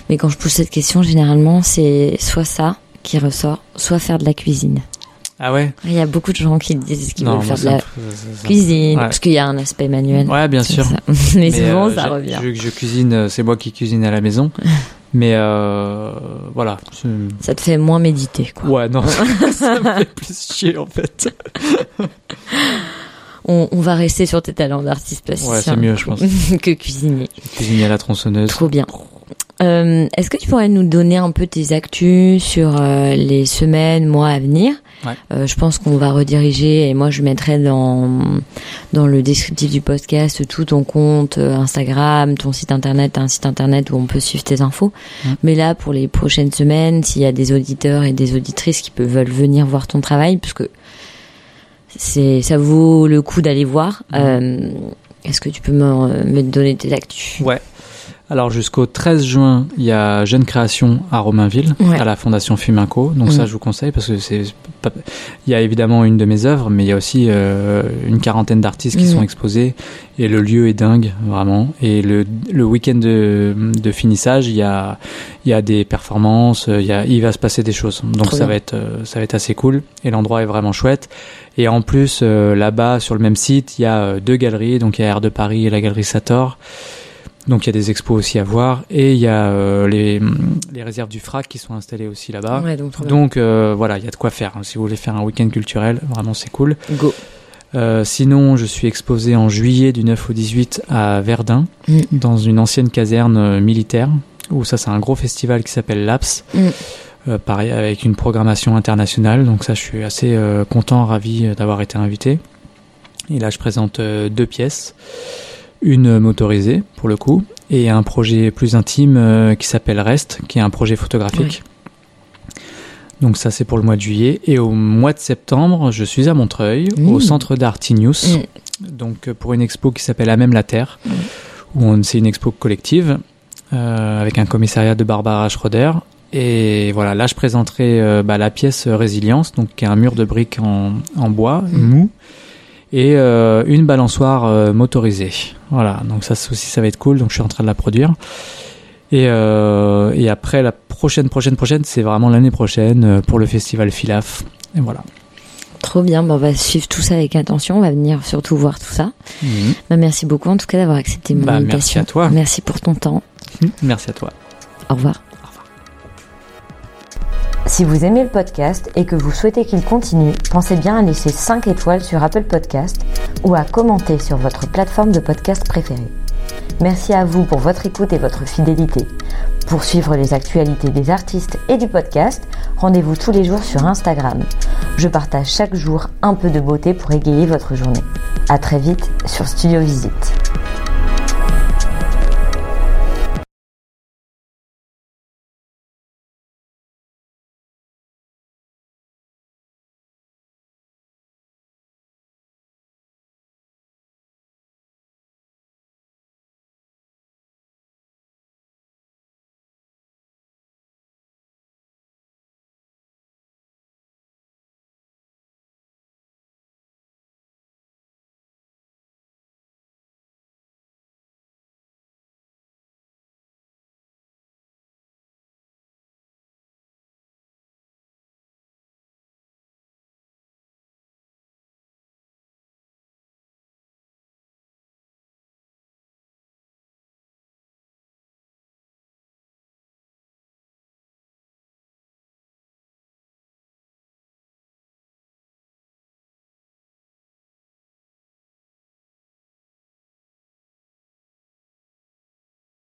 Speaker 2: Mais quand je pose cette question, généralement, c'est soit ça qui ressort, soit faire de la cuisine.
Speaker 3: Ah ouais?
Speaker 2: Il y a beaucoup de gens qui disent qu'ils veulent faire de la cuisine,
Speaker 3: Ouais.
Speaker 2: parce qu'il y a un aspect manuel.
Speaker 3: Ouais, bien sûr.
Speaker 2: ça. Mais, souvent,
Speaker 3: euh,
Speaker 2: ça revient.
Speaker 3: Je, je cuisine, euh, c'est moi qui cuisine à la maison. mais euh, voilà.
Speaker 2: Ça te fait moins méditer, quoi.
Speaker 3: Ouais, non, ça me fait plus chier en fait.
Speaker 2: On, on va rester sur tes talents d'artiste plasticien.
Speaker 3: Ouais, c'est mieux, je pense.
Speaker 2: que cuisinier.
Speaker 3: Cuisiner à la tronçonneuse.
Speaker 2: Trop bien. Euh, Est-ce que tu pourrais nous donner un peu tes actus sur euh, les semaines, mois à venir
Speaker 3: Ouais.
Speaker 2: Euh, Je pense qu'on va rediriger et moi je mettrai dans dans le descriptif du podcast tout ton compte euh, Instagram, ton site internet, un site internet où on peut suivre tes infos.
Speaker 3: Ouais.
Speaker 2: Mais là pour les prochaines semaines, s'il y a des auditeurs et des auditrices qui peuvent veulent venir voir ton travail, parce que c'est ça vaut le coup d'aller voir. Euh, Est-ce que tu peux me, me donner tes actus?
Speaker 3: Ouais. Alors jusqu'au 13 juin, il y a Jeune Création à Romainville,
Speaker 2: Ouais.
Speaker 3: à la Fondation Fuminco. Donc ça,
Speaker 2: Mm.
Speaker 3: je vous conseille parce que c'est, pas- il y a évidemment une de mes œuvres, mais il y a aussi euh, une quarantaine d'artistes qui
Speaker 2: Mm.
Speaker 3: sont exposés et le lieu est dingue vraiment. Et le, le week-end de, de finissage, il y a, il y a des performances, il y a, il va se passer des choses. Donc
Speaker 2: Trop
Speaker 3: ça
Speaker 2: bien.
Speaker 3: va être, euh, ça va être assez cool. Et l'endroit est vraiment chouette. Et en plus, euh, là-bas, sur le même site, il y a deux galeries. Donc il y a Air de Paris et la galerie Sator. Donc il y a des expos aussi à voir et il y a euh, les, les réserves du FRAC qui sont installées aussi là-bas.
Speaker 2: Ouais, donc,
Speaker 3: euh, voilà, il y a de quoi faire. hein. Si vous voulez faire un week-end culturel, vraiment c'est cool.
Speaker 2: Go.
Speaker 3: Euh, sinon, je suis exposé en juillet du 9 au 18 à Verdun,
Speaker 2: Mm.
Speaker 3: dans une ancienne caserne militaire, où ça c'est un gros festival qui s'appelle l'APS.
Speaker 2: Mm.
Speaker 3: Euh, pareil, avec une programmation internationale. Donc ça, je suis assez euh, content, ravi euh, d'avoir été invité. Et là, je présente deux pièces. Une motorisée, pour le coup, et un projet plus intime euh, qui s'appelle Rest, qui est un projet photographique. Donc ça, c'est pour le mois de juillet. Et au mois de septembre, je suis à Montreuil,
Speaker 2: Mmh.
Speaker 3: au centre d'art Tinius.
Speaker 2: Mm.
Speaker 3: Donc euh, pour une expo qui s'appelle À même la Terre, où on- c'est une expo collective, euh, avec un commissariat de Barbara Schroeder. Et voilà, là je présenterai euh, bah, la pièce Résilience, donc qui est un mur de briques en, en bois
Speaker 2: Mm.
Speaker 3: mou et euh, une balançoire euh, motorisée. Voilà, donc ça aussi ça va être cool. Donc je suis en train de la produire. Et, euh, et après la prochaine prochaine prochaine, c'est vraiment l'année prochaine pour le festival Filaf. Et voilà.
Speaker 2: Trop bien. Bon, on va suivre tout ça avec attention. On va venir surtout voir tout ça. Bah, merci beaucoup en tout cas d'avoir accepté mon
Speaker 3: Bah, merci
Speaker 2: invitation.
Speaker 3: à toi.
Speaker 2: Merci pour ton temps.
Speaker 3: Merci à toi.
Speaker 2: Au revoir.
Speaker 1: Si vous aimez le podcast et que vous souhaitez qu'il continue, pensez bien à laisser 5 étoiles sur Apple Podcast ou à commenter sur votre plateforme de podcast préférée. Merci à vous pour votre écoute et votre fidélité. Pour suivre les actualités des artistes et du podcast, rendez-vous tous les jours sur Instagram. Je partage chaque jour un peu de beauté pour égayer votre journée. À très vite sur Studio Visite.